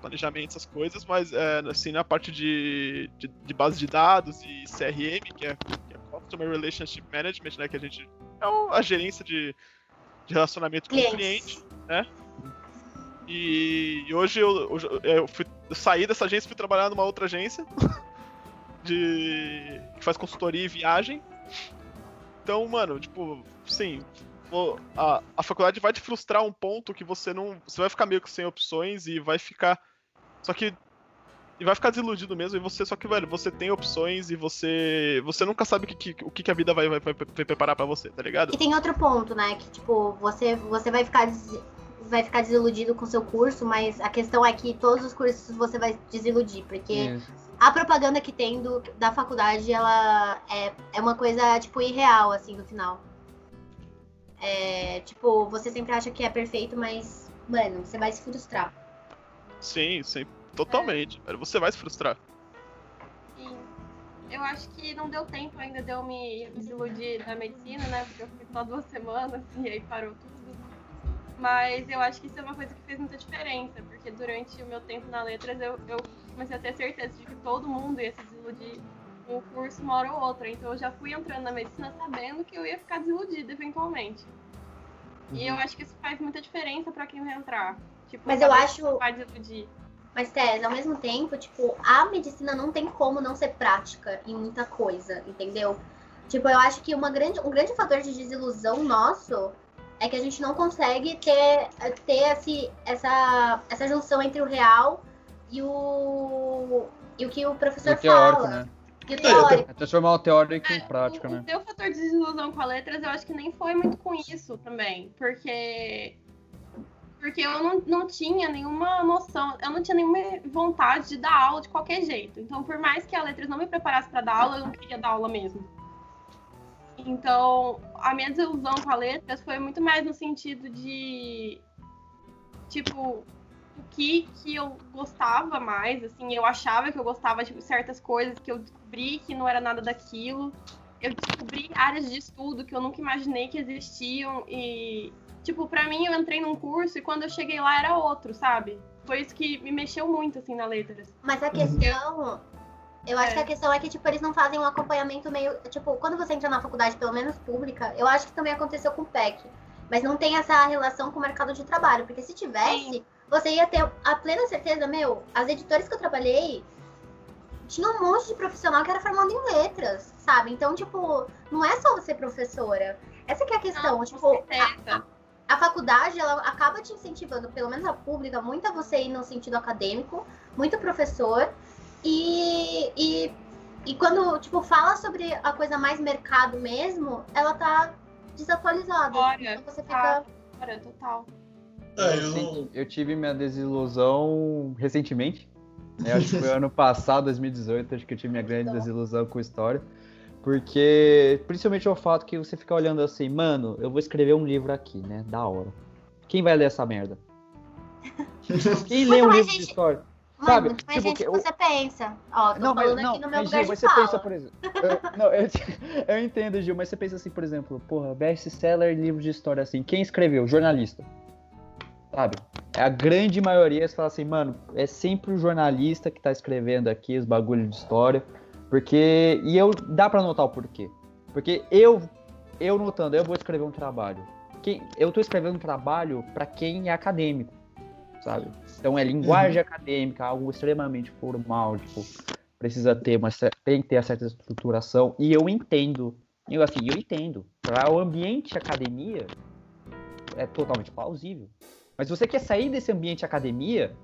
planejamento, essas coisas, mas é, assim, na parte de, de, de, base de dados e CRM, que é, que é Customer Relationship Management, né? Que a gente. É a gerência de, de relacionamento com o cliente, né? E, e hoje eu, eu, fui, eu saí dessa agência e fui trabalhar numa outra agência de que faz consultoria e viagem. Então, mano, tipo, sim, a, a faculdade vai te frustrar um ponto que você não. Você vai ficar meio que sem opções e vai ficar. Só que. E vai ficar desiludido mesmo, e você, só que, velho, você tem opções e você. Você nunca sabe o que, o que a vida vai, vai, vai, vai preparar para você, tá ligado? E tem outro ponto, né? Que, tipo, você, você vai ficar des, vai ficar desiludido com o seu curso, mas a questão é que todos os cursos você vai desiludir, porque Isso. a propaganda que tem do, da faculdade, ela é, é uma coisa, tipo, irreal, assim, no final. É, tipo, você sempre acha que é perfeito, mas, mano, você vai se frustrar. Sim, sim, totalmente. É. Você vai se frustrar. Sim. Eu acho que não deu tempo ainda de eu me desiludir da medicina, né? Porque eu fui só duas semanas e aí parou tudo. Mas eu acho que isso é uma coisa que fez muita diferença, porque durante o meu tempo na letras eu, eu comecei a ter certeza de que todo mundo ia se desiludir um curso uma hora ou outra. Então eu já fui entrando na medicina sabendo que eu ia ficar desiludida eventualmente. Uhum. E eu acho que isso faz muita diferença para quem vai entrar. Tipo, Mas eu acho. Vai desiludir. Mas, Tess, ao mesmo tempo, tipo, a medicina não tem como não ser prática em muita coisa, entendeu? Tipo, eu acho que uma grande, um grande fator de desilusão nosso é que a gente não consegue ter, ter esse, essa, essa junção entre o real e o, e o que o professor o teórico, fala. Né? E teórico. É transformar o teórico em prática, o, né? O seu fator de desilusão com as letras, eu acho que nem foi muito com isso também. Porque. Porque eu não, não tinha nenhuma noção, eu não tinha nenhuma vontade de dar aula de qualquer jeito. Então, por mais que a letras não me preparasse para dar aula, eu não queria dar aula mesmo. Então, a minha desilusão com a letras foi muito mais no sentido de. Tipo, o que que eu gostava mais, assim, eu achava que eu gostava de certas coisas que eu descobri que não era nada daquilo. Eu descobri áreas de estudo que eu nunca imaginei que existiam e tipo, para mim eu entrei num curso e quando eu cheguei lá era outro, sabe? Foi isso que me mexeu muito assim na letras. Mas a questão eu acho é. que a questão é que, tipo, eles não fazem um acompanhamento meio. Tipo, quando você entra na faculdade, pelo menos pública, eu acho que também aconteceu com o PEC. Mas não tem essa relação com o mercado de trabalho. Porque se tivesse, Sim você ia ter a plena certeza, meu, as editoras que eu trabalhei tinha um monte de profissional que era formado em letras, sabe? Então, tipo, não é só você professora. Essa que é a questão, não, tipo, a, a, faculdade, ela acaba te incentivando, pelo menos a pública, muito a você ir no sentido acadêmico, muito professor, e, e, e quando, tipo, fala sobre a coisa mais mercado mesmo, ela tá desatualizada. Olha, então você fica... Olha, total. É, eu... eu... tive minha desilusão recentemente. Né? Acho que foi ano passado, 2018, acho que eu tive minha grande desilusão com história. Porque, principalmente o fato que você fica olhando assim, mano, eu vou escrever um livro aqui, né? Da hora. Quem vai ler essa merda? Quem lê um livro gente... de história? Mano, Sabe? muito mais tipo, gente que você pensa. Ó, tô não, falando mas, não, aqui no meu lugar Gil, mas você fala. pensa, por exemplo. Eu, não, eu, eu, entendo, Gil, mas você pensa assim, por exemplo, porra, best-seller, livro de história assim. Quem escreveu? Jornalista sabe? É a grande maioria, você fala assim, mano, é sempre o jornalista que tá escrevendo aqui os bagulhos de história, porque, e eu, dá para notar o porquê. Porque eu, eu notando, eu vou escrever um trabalho. Quem, eu tô escrevendo um trabalho para quem é acadêmico, sabe? Então é linguagem uhum. acadêmica, algo extremamente formal, tipo, precisa ter uma, tem que ter a certa estruturação, e eu entendo, eu assim, eu entendo, para o ambiente academia, é totalmente plausível. Mas você quer sair desse ambiente academia,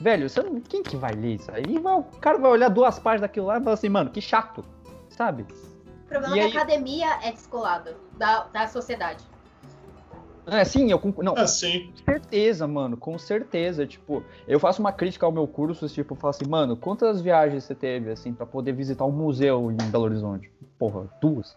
velho, você não, quem que vai ler isso aí? O cara vai olhar duas páginas daquilo lá e falar assim, mano, que chato, sabe? O problema e é que aí... a academia é descolada da, da sociedade. É, sim, eu concordo. Não, é, sim. com certeza, mano, com certeza. Tipo, eu faço uma crítica ao meu curso, tipo, eu falo assim, mano, quantas viagens você teve, assim, para poder visitar um museu em Belo Horizonte? Porra, duas.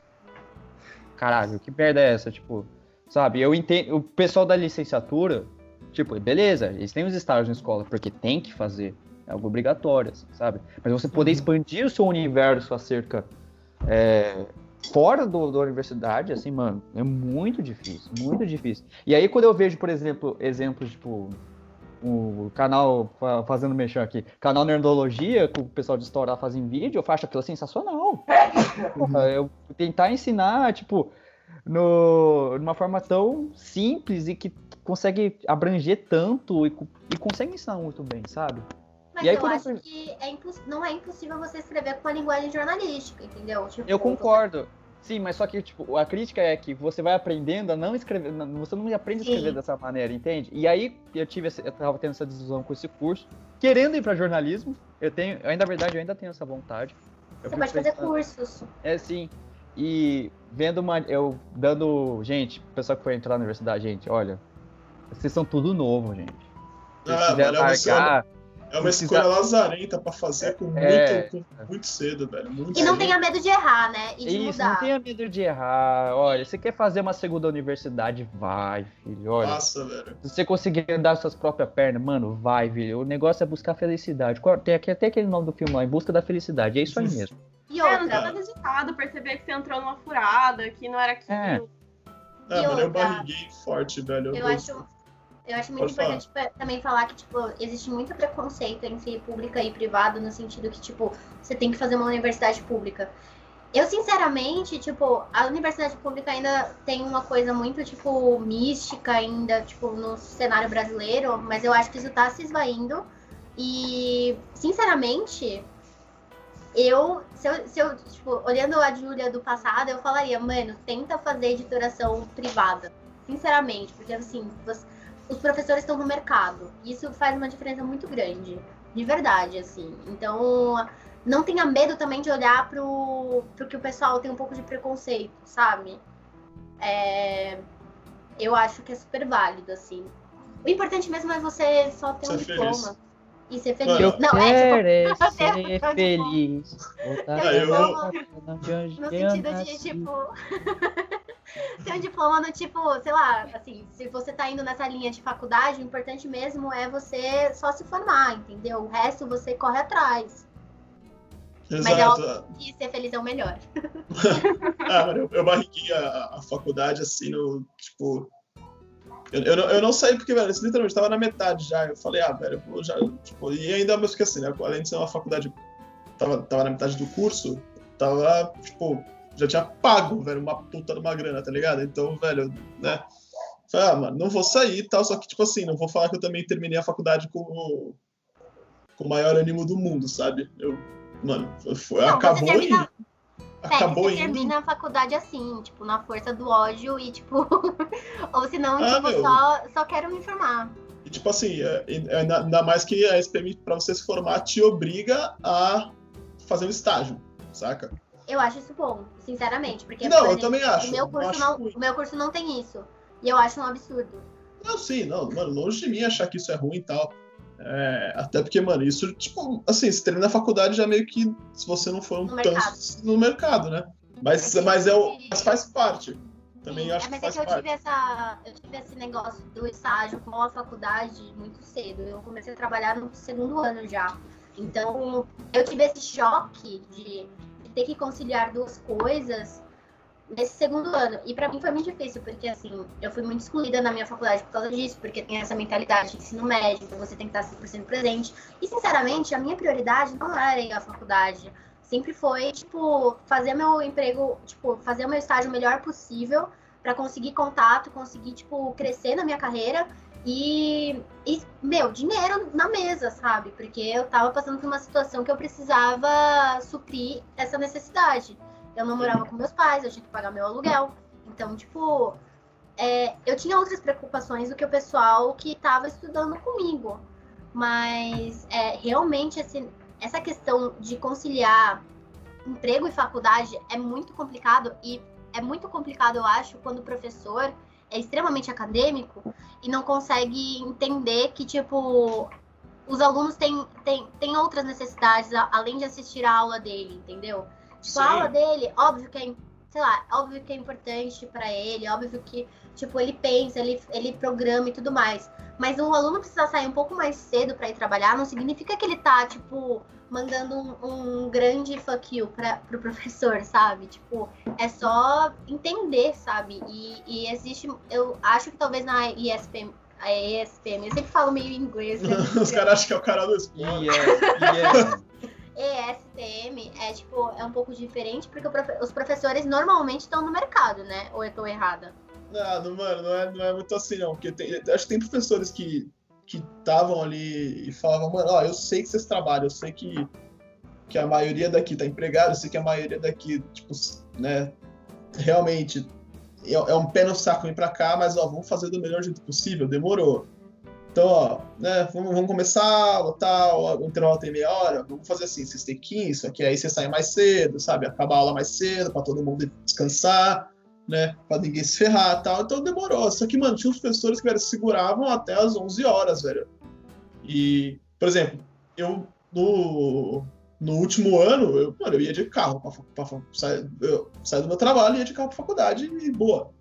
Caralho, que merda é essa? Tipo, sabe, eu entendo. O pessoal da licenciatura, Tipo, beleza, eles têm os estágios na escola, porque tem que fazer. É algo obrigatório, assim, sabe? Mas você poder uhum. expandir o seu universo acerca. É, fora do, da universidade, assim, mano, é muito difícil, muito difícil. E aí, quando eu vejo, por exemplo, exemplos, tipo, o canal, fazendo mexer aqui, canal Nerdologia, que o pessoal de Estourar fazem vídeo, eu faço aquilo sensacional. Porra, eu tentar ensinar, tipo, no, numa forma tão simples e que consegue abranger tanto e, e consegue ensinar muito bem, sabe? Mas aí, eu acho eu... que é não é impossível você escrever com a linguagem jornalística, entendeu? Tipo, eu concordo. Você... Sim, mas só que, tipo, a crítica é que você vai aprendendo a não escrever, você não aprende a escrever Sim. dessa maneira, entende? E aí eu tive, eu tava tendo essa decisão com esse curso, querendo ir para jornalismo, eu tenho, ainda na verdade, eu ainda tenho essa vontade. Eu você pode fazer cursos. É, sim. E vendo uma, eu dando, gente, o pessoal que foi entrar na universidade, gente, olha, vocês são tudo novo, gente. Se ah, largar, é uma precisa... escolha lazarenta pra fazer com é... muito, com muito cedo, velho. Muito e não tenha medo de errar, né? E de Isso, mudar. não tenha medo de errar. Olha, você quer fazer uma segunda universidade? Vai, filho. Olha, Nossa, velho. Se você conseguir andar suas próprias pernas, mano, vai, filho. O negócio é buscar felicidade. Tem aqui até aquele nome do filme lá, Em Busca da Felicidade. É isso aí mesmo. E outra, é, não tem nada resultado perceber que você entrou numa furada, que não era aquilo. É. Ah, mano, eu barriguei forte, velho. Eu, eu acho eu acho muito Pode importante falar. também falar que, tipo, existe muito preconceito entre pública e privado, no sentido que, tipo, você tem que fazer uma universidade pública. Eu, sinceramente, tipo, a universidade pública ainda tem uma coisa muito, tipo, mística ainda, tipo, no cenário brasileiro, mas eu acho que isso tá se esvaindo. E, sinceramente, eu, se eu, se eu tipo, olhando a Júlia do passado, eu falaria, mano, tenta fazer editoração privada. Sinceramente, porque, assim, você os professores estão no mercado. Isso faz uma diferença muito grande. De verdade, assim. Então, não tenha medo também de olhar pro, pro que o pessoal tem um pouco de preconceito, sabe? É, eu acho que é super válido, assim. O importante mesmo é você só ter ser um diploma. Feliz. E ser feliz. Eu não, é, tipo, ser feliz. Ah, eu... No sentido de, tipo... ter um diploma no tipo, sei lá, assim, se você tá indo nessa linha de faculdade, o importante mesmo é você só se formar, entendeu? O resto você corre atrás. Exato. Mas é óbvio que ser feliz é o melhor. ah, eu, eu barriguei a, a, faculdade assim, no, tipo. Eu, eu, não, eu não saí porque, velho, literalmente tava na metade já. Eu falei, ah, velho, eu já. Tipo, e ainda mais que assim, né? Além de ser uma faculdade. Tava, tava na metade do curso, tava, tipo, já tinha pago, velho, uma puta de uma grana, tá ligado? Então, velho, né? Falei, ah, mano, não vou sair e tal, só que, tipo assim, não vou falar que eu também terminei a faculdade com o, com o maior ânimo do mundo, sabe? Eu, mano, foi, não, acabou termina... Acabou você indo. termina a faculdade assim, tipo, na força do ódio e, tipo, ou senão, ah, tipo, só, só quero me informar. E, tipo assim, é, é, ainda mais que a SPM, pra você se formar, te obriga a fazer um estágio, saca? Eu acho isso bom, sinceramente. Porque, não, eu também acho. O meu, curso não, o meu curso não tem isso. E eu acho um absurdo. Não, sim, não, mano, longe de mim achar que isso é ruim e tal. É, até porque, mano, isso, tipo, assim, você termina a faculdade já meio que, se você não for um no tanto mercado. no mercado, né? Mas, é mas, é o, mas faz parte. Também Sim, acho é, mas que faz é que eu tive, essa, eu tive esse negócio do estágio com a faculdade muito cedo. Eu comecei a trabalhar no segundo ano já. Então, eu tive esse choque de ter que conciliar duas coisas nesse segundo ano. E para mim foi muito difícil, porque assim, eu fui muito excluída na minha faculdade por causa disso, porque tem essa mentalidade de ensino médio, então você tem que estar 100% presente. E sinceramente, a minha prioridade não era ir à faculdade. Sempre foi, tipo, fazer meu emprego, tipo, fazer o meu estágio o melhor possível para conseguir contato, conseguir, tipo, crescer na minha carreira e, e, meu, dinheiro na mesa, sabe? Porque eu tava passando por uma situação que eu precisava suprir essa necessidade. Eu não morava com meus pais, eu tinha que pagar meu aluguel. Então, tipo, é, eu tinha outras preocupações do que o pessoal que tava estudando comigo. Mas é, realmente esse, essa questão de conciliar emprego e faculdade é muito complicado e é muito complicado, eu acho, quando o professor é extremamente acadêmico e não consegue entender que, tipo, os alunos têm, têm, têm outras necessidades além de assistir a aula dele, entendeu? Tipo, Sim. a aula dele, óbvio que é, sei lá, óbvio que é importante para ele, óbvio que, tipo, ele pensa, ele, ele programa e tudo mais. Mas um aluno precisa sair um pouco mais cedo para ir trabalhar, não significa que ele tá, tipo, mandando um, um grande fuck you para pro professor, sabe? Tipo, é só entender, sabe? E, e existe, eu acho que talvez na ISP, a ESPM. Eu sempre falo meio inglês. Né? Os caras acham que é o cara do esporte. Yeah, ESPM é tipo, é um pouco diferente, porque profe os professores normalmente estão no mercado, né? Ou eu tô errada? Não, mano, não é, não é muito assim, não. Porque tem, acho que tem professores que estavam ali e falavam, mano, ó, eu sei que vocês trabalham, eu sei que, que a maioria daqui tá empregada, eu sei que a maioria daqui, tipo, né, realmente é, é um pé no saco vir pra cá, mas ó, vamos fazer do melhor jeito possível, demorou. Então, ó, né, vamos, vamos começar tal, o intervalo tem meia hora, vamos fazer assim, vocês têm 15, aqui aí vocês saem mais cedo, sabe? Acaba a aula mais cedo, para todo mundo descansar, né? Pra ninguém se ferrar tal. Então demorou. Só que, mano, tinha uns professores que velho, seguravam até as 11 horas, velho. E, por exemplo, eu no, no último ano, eu, mano, eu ia de carro pra, pra, pra sair, do meu trabalho ia de carro pra faculdade e boa.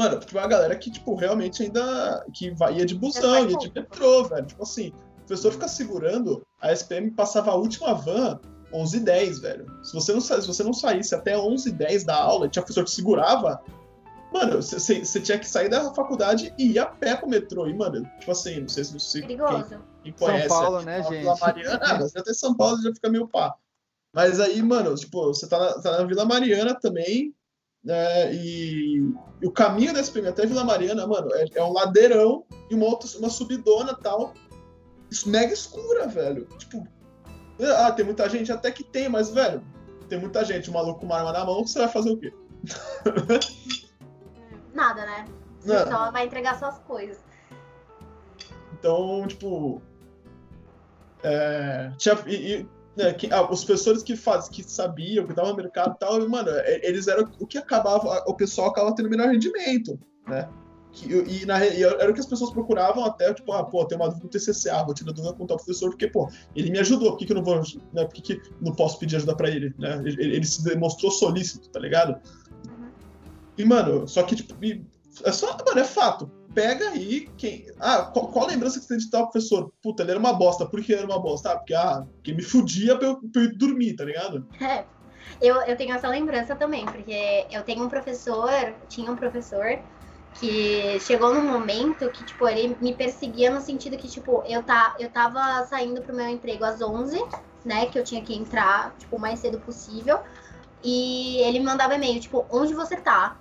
Mano, tinha uma galera que, tipo, realmente ainda. que vai, ia de busão, ia de metrô, velho. Tipo assim, o professor fica segurando, a SPM passava a última van 11 e 10, velho. Se você não, se você não saísse até 11 e 10 da aula e tinha professor que segurava, mano, você tinha que sair da faculdade e ir a pé pro metrô. E, mano, tipo assim, não sei se você. Perigoso. Quem, quem conhece, São Paulo, né, gente? Vila Mariana, ah, mas até São Paulo já fica meio pá. Mas aí, mano, tipo, você tá na, tá na Vila Mariana também, né, e, e, o caminho da SPM até Vila Mariana, mano, é, é um ladeirão e uma outra, uma subidona tal, mega escura, velho. Tipo, ah, tem muita gente, até que tem, mas, velho, tem muita gente, o maluco com uma arma na mão, você vai fazer o quê? Nada, né? Você só vai entregar suas coisas. Então, tipo. É, tinha, e, e, né, que, ah, os professores que faz, que sabiam, que estavam no mercado e tal, mano, é, eles eram o que acabava, o pessoal acaba tendo melhor rendimento, né? Que, e, na, e era o que as pessoas procuravam até, tipo, ah, pô, tem uma dúvida no TCC, ah, vou tirar dúvida com o professor, porque, pô, ele me ajudou, por que, que eu não vou, né, por que, que não posso pedir ajuda pra ele, né? Ele, ele se demonstrou solícito, tá ligado? Uhum. E, mano, só que, tipo, é só, mano, é fato. Pega aí quem. Ah, qual, qual lembrança que você tem de tal professor? Puta, ele era uma bosta. Por que ele era uma bosta? Ah, porque, ah, porque me fudia pra eu, pra eu dormir, tá ligado? É. Eu, eu tenho essa lembrança também, porque eu tenho um professor, tinha um professor que chegou num momento que, tipo, ele me perseguia no sentido que, tipo, eu, tá, eu tava saindo pro meu emprego às 11, né, que eu tinha que entrar, tipo, o mais cedo possível, e ele me mandava e-mail, tipo, onde você tá?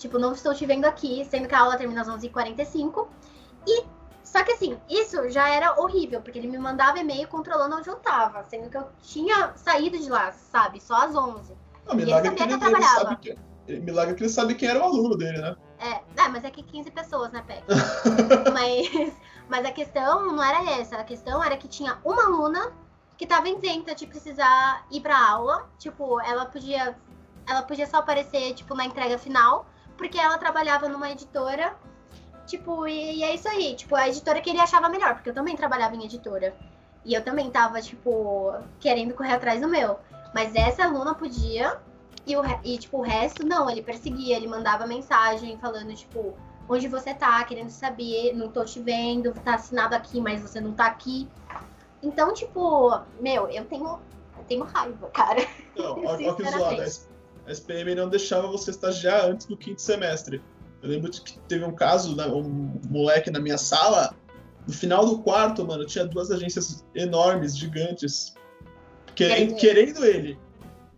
Tipo, não estou te vendo aqui, sendo que a aula termina às 11h45, e só que assim, isso já era horrível, porque ele me mandava e-mail controlando onde eu tava, sendo que eu tinha saído de lá, sabe? Só às 11. Não, e ele sabia que, ele, que eu trabalhava. Que, milagre que ele sabe quem era o aluno dele, né? É, é mas é que 15 pessoas, né, Peck? mas, mas a questão não era essa. A questão era que tinha uma aluna que estava isenta de precisar ir pra aula. Tipo, ela podia. Ela podia só aparecer, tipo, na entrega final, porque ela trabalhava numa editora. Tipo, e, e é isso aí. Tipo, a editora que ele achava melhor, porque eu também trabalhava em editora. E eu também tava, tipo, querendo correr atrás do meu. Mas essa aluna podia e, o, e, tipo, o resto, não, ele perseguia, ele mandava mensagem falando, tipo, onde você tá, querendo saber, não tô te vendo, tá assinado aqui, mas você não tá aqui. Então, tipo, meu, eu tenho, eu tenho raiva, cara. Não, olha que zoado. A SPM não deixava você estagiar antes do quinto semestre. Eu lembro que teve um caso, né, um moleque na minha sala, no final do quarto, mano, tinha duas agências enormes, gigantes, querendo, querendo ele.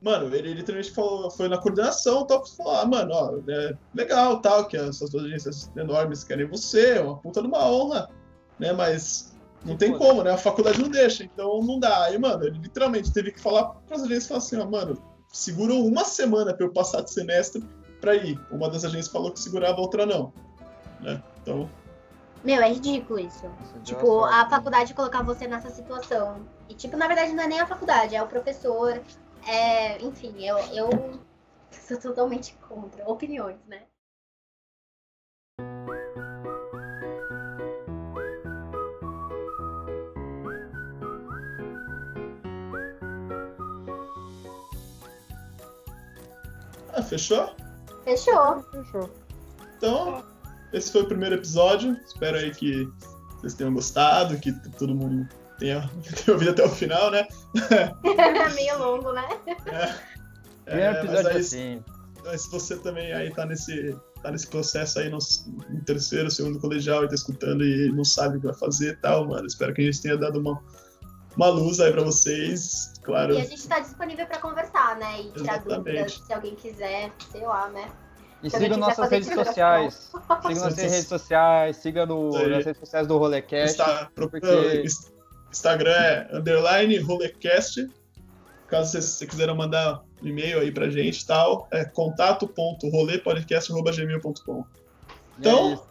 Mano, ele literalmente falou, foi na coordenação, tal, falou, ah, mano, ó, é legal, tal, que essas duas agências enormes querem você, é uma puta de uma honra, né, mas não tem como, né, a faculdade não deixa, então não dá. Aí, mano, ele literalmente teve que falar pras agências, falar assim, ó, mano, segurou uma semana pra eu passar de semestre pra ir. Uma das agências falou que segurava, a outra não, né, então... Meu, é ridículo isso. isso tipo, a faculdade colocar você nessa situação. E, tipo, na verdade não é nem a faculdade, é o professor, é, enfim, eu, eu sou totalmente contra opiniões, né? Ah, fechou? Fechou. Fechou. Então, esse foi o primeiro episódio. Espero aí que vocês tenham gostado, que todo mundo tenha, tenha ouvido até o final, né? Meio longo, né? É, é, episódio mas aí, assim. se você também aí tá nesse, tá nesse processo aí no, no terceiro, segundo colegial e tá escutando e não sabe o que vai fazer e tal, mano. Espero que a gente tenha dado uma, uma luz aí pra vocês. Claro. E a gente tá disponível pra conversar, né? E tirar Exatamente. dúvidas, se alguém quiser, sei lá, né? E Se nossas redes sociais. Siga nossas redes sociais, siga no, aí. nas redes sociais do Rolecast. Procura- porque- Inst- Instagram é underline rolecast. Caso vocês vocês quiserem mandar um e-mail aí pra gente e tal, é contato.rolepodcast.gmail.com. Então,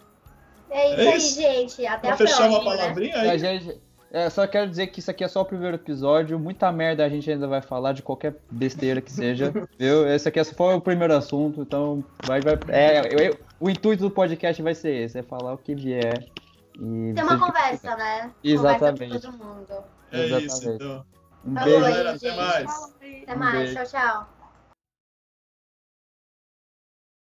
É isso É aí, isso. gente. Até pra a fechar próxima. uma né? palavrinha A aí, gente, é, só quero dizer que isso aqui é só o primeiro episódio. Muita merda a gente ainda vai falar de qualquer besteira que seja. viu? Esse aqui é só o primeiro assunto, então vai, vai, é, eu- eu- o intuito do podcast vai ser esse, é falar o que vier. E Tem uma conversa, né? Exatamente. Conversa com todo mundo. é isso. exatamente. Então, Um Falou beijo. galera, até mais. Até Um mais. beijo. Tchau, tchau.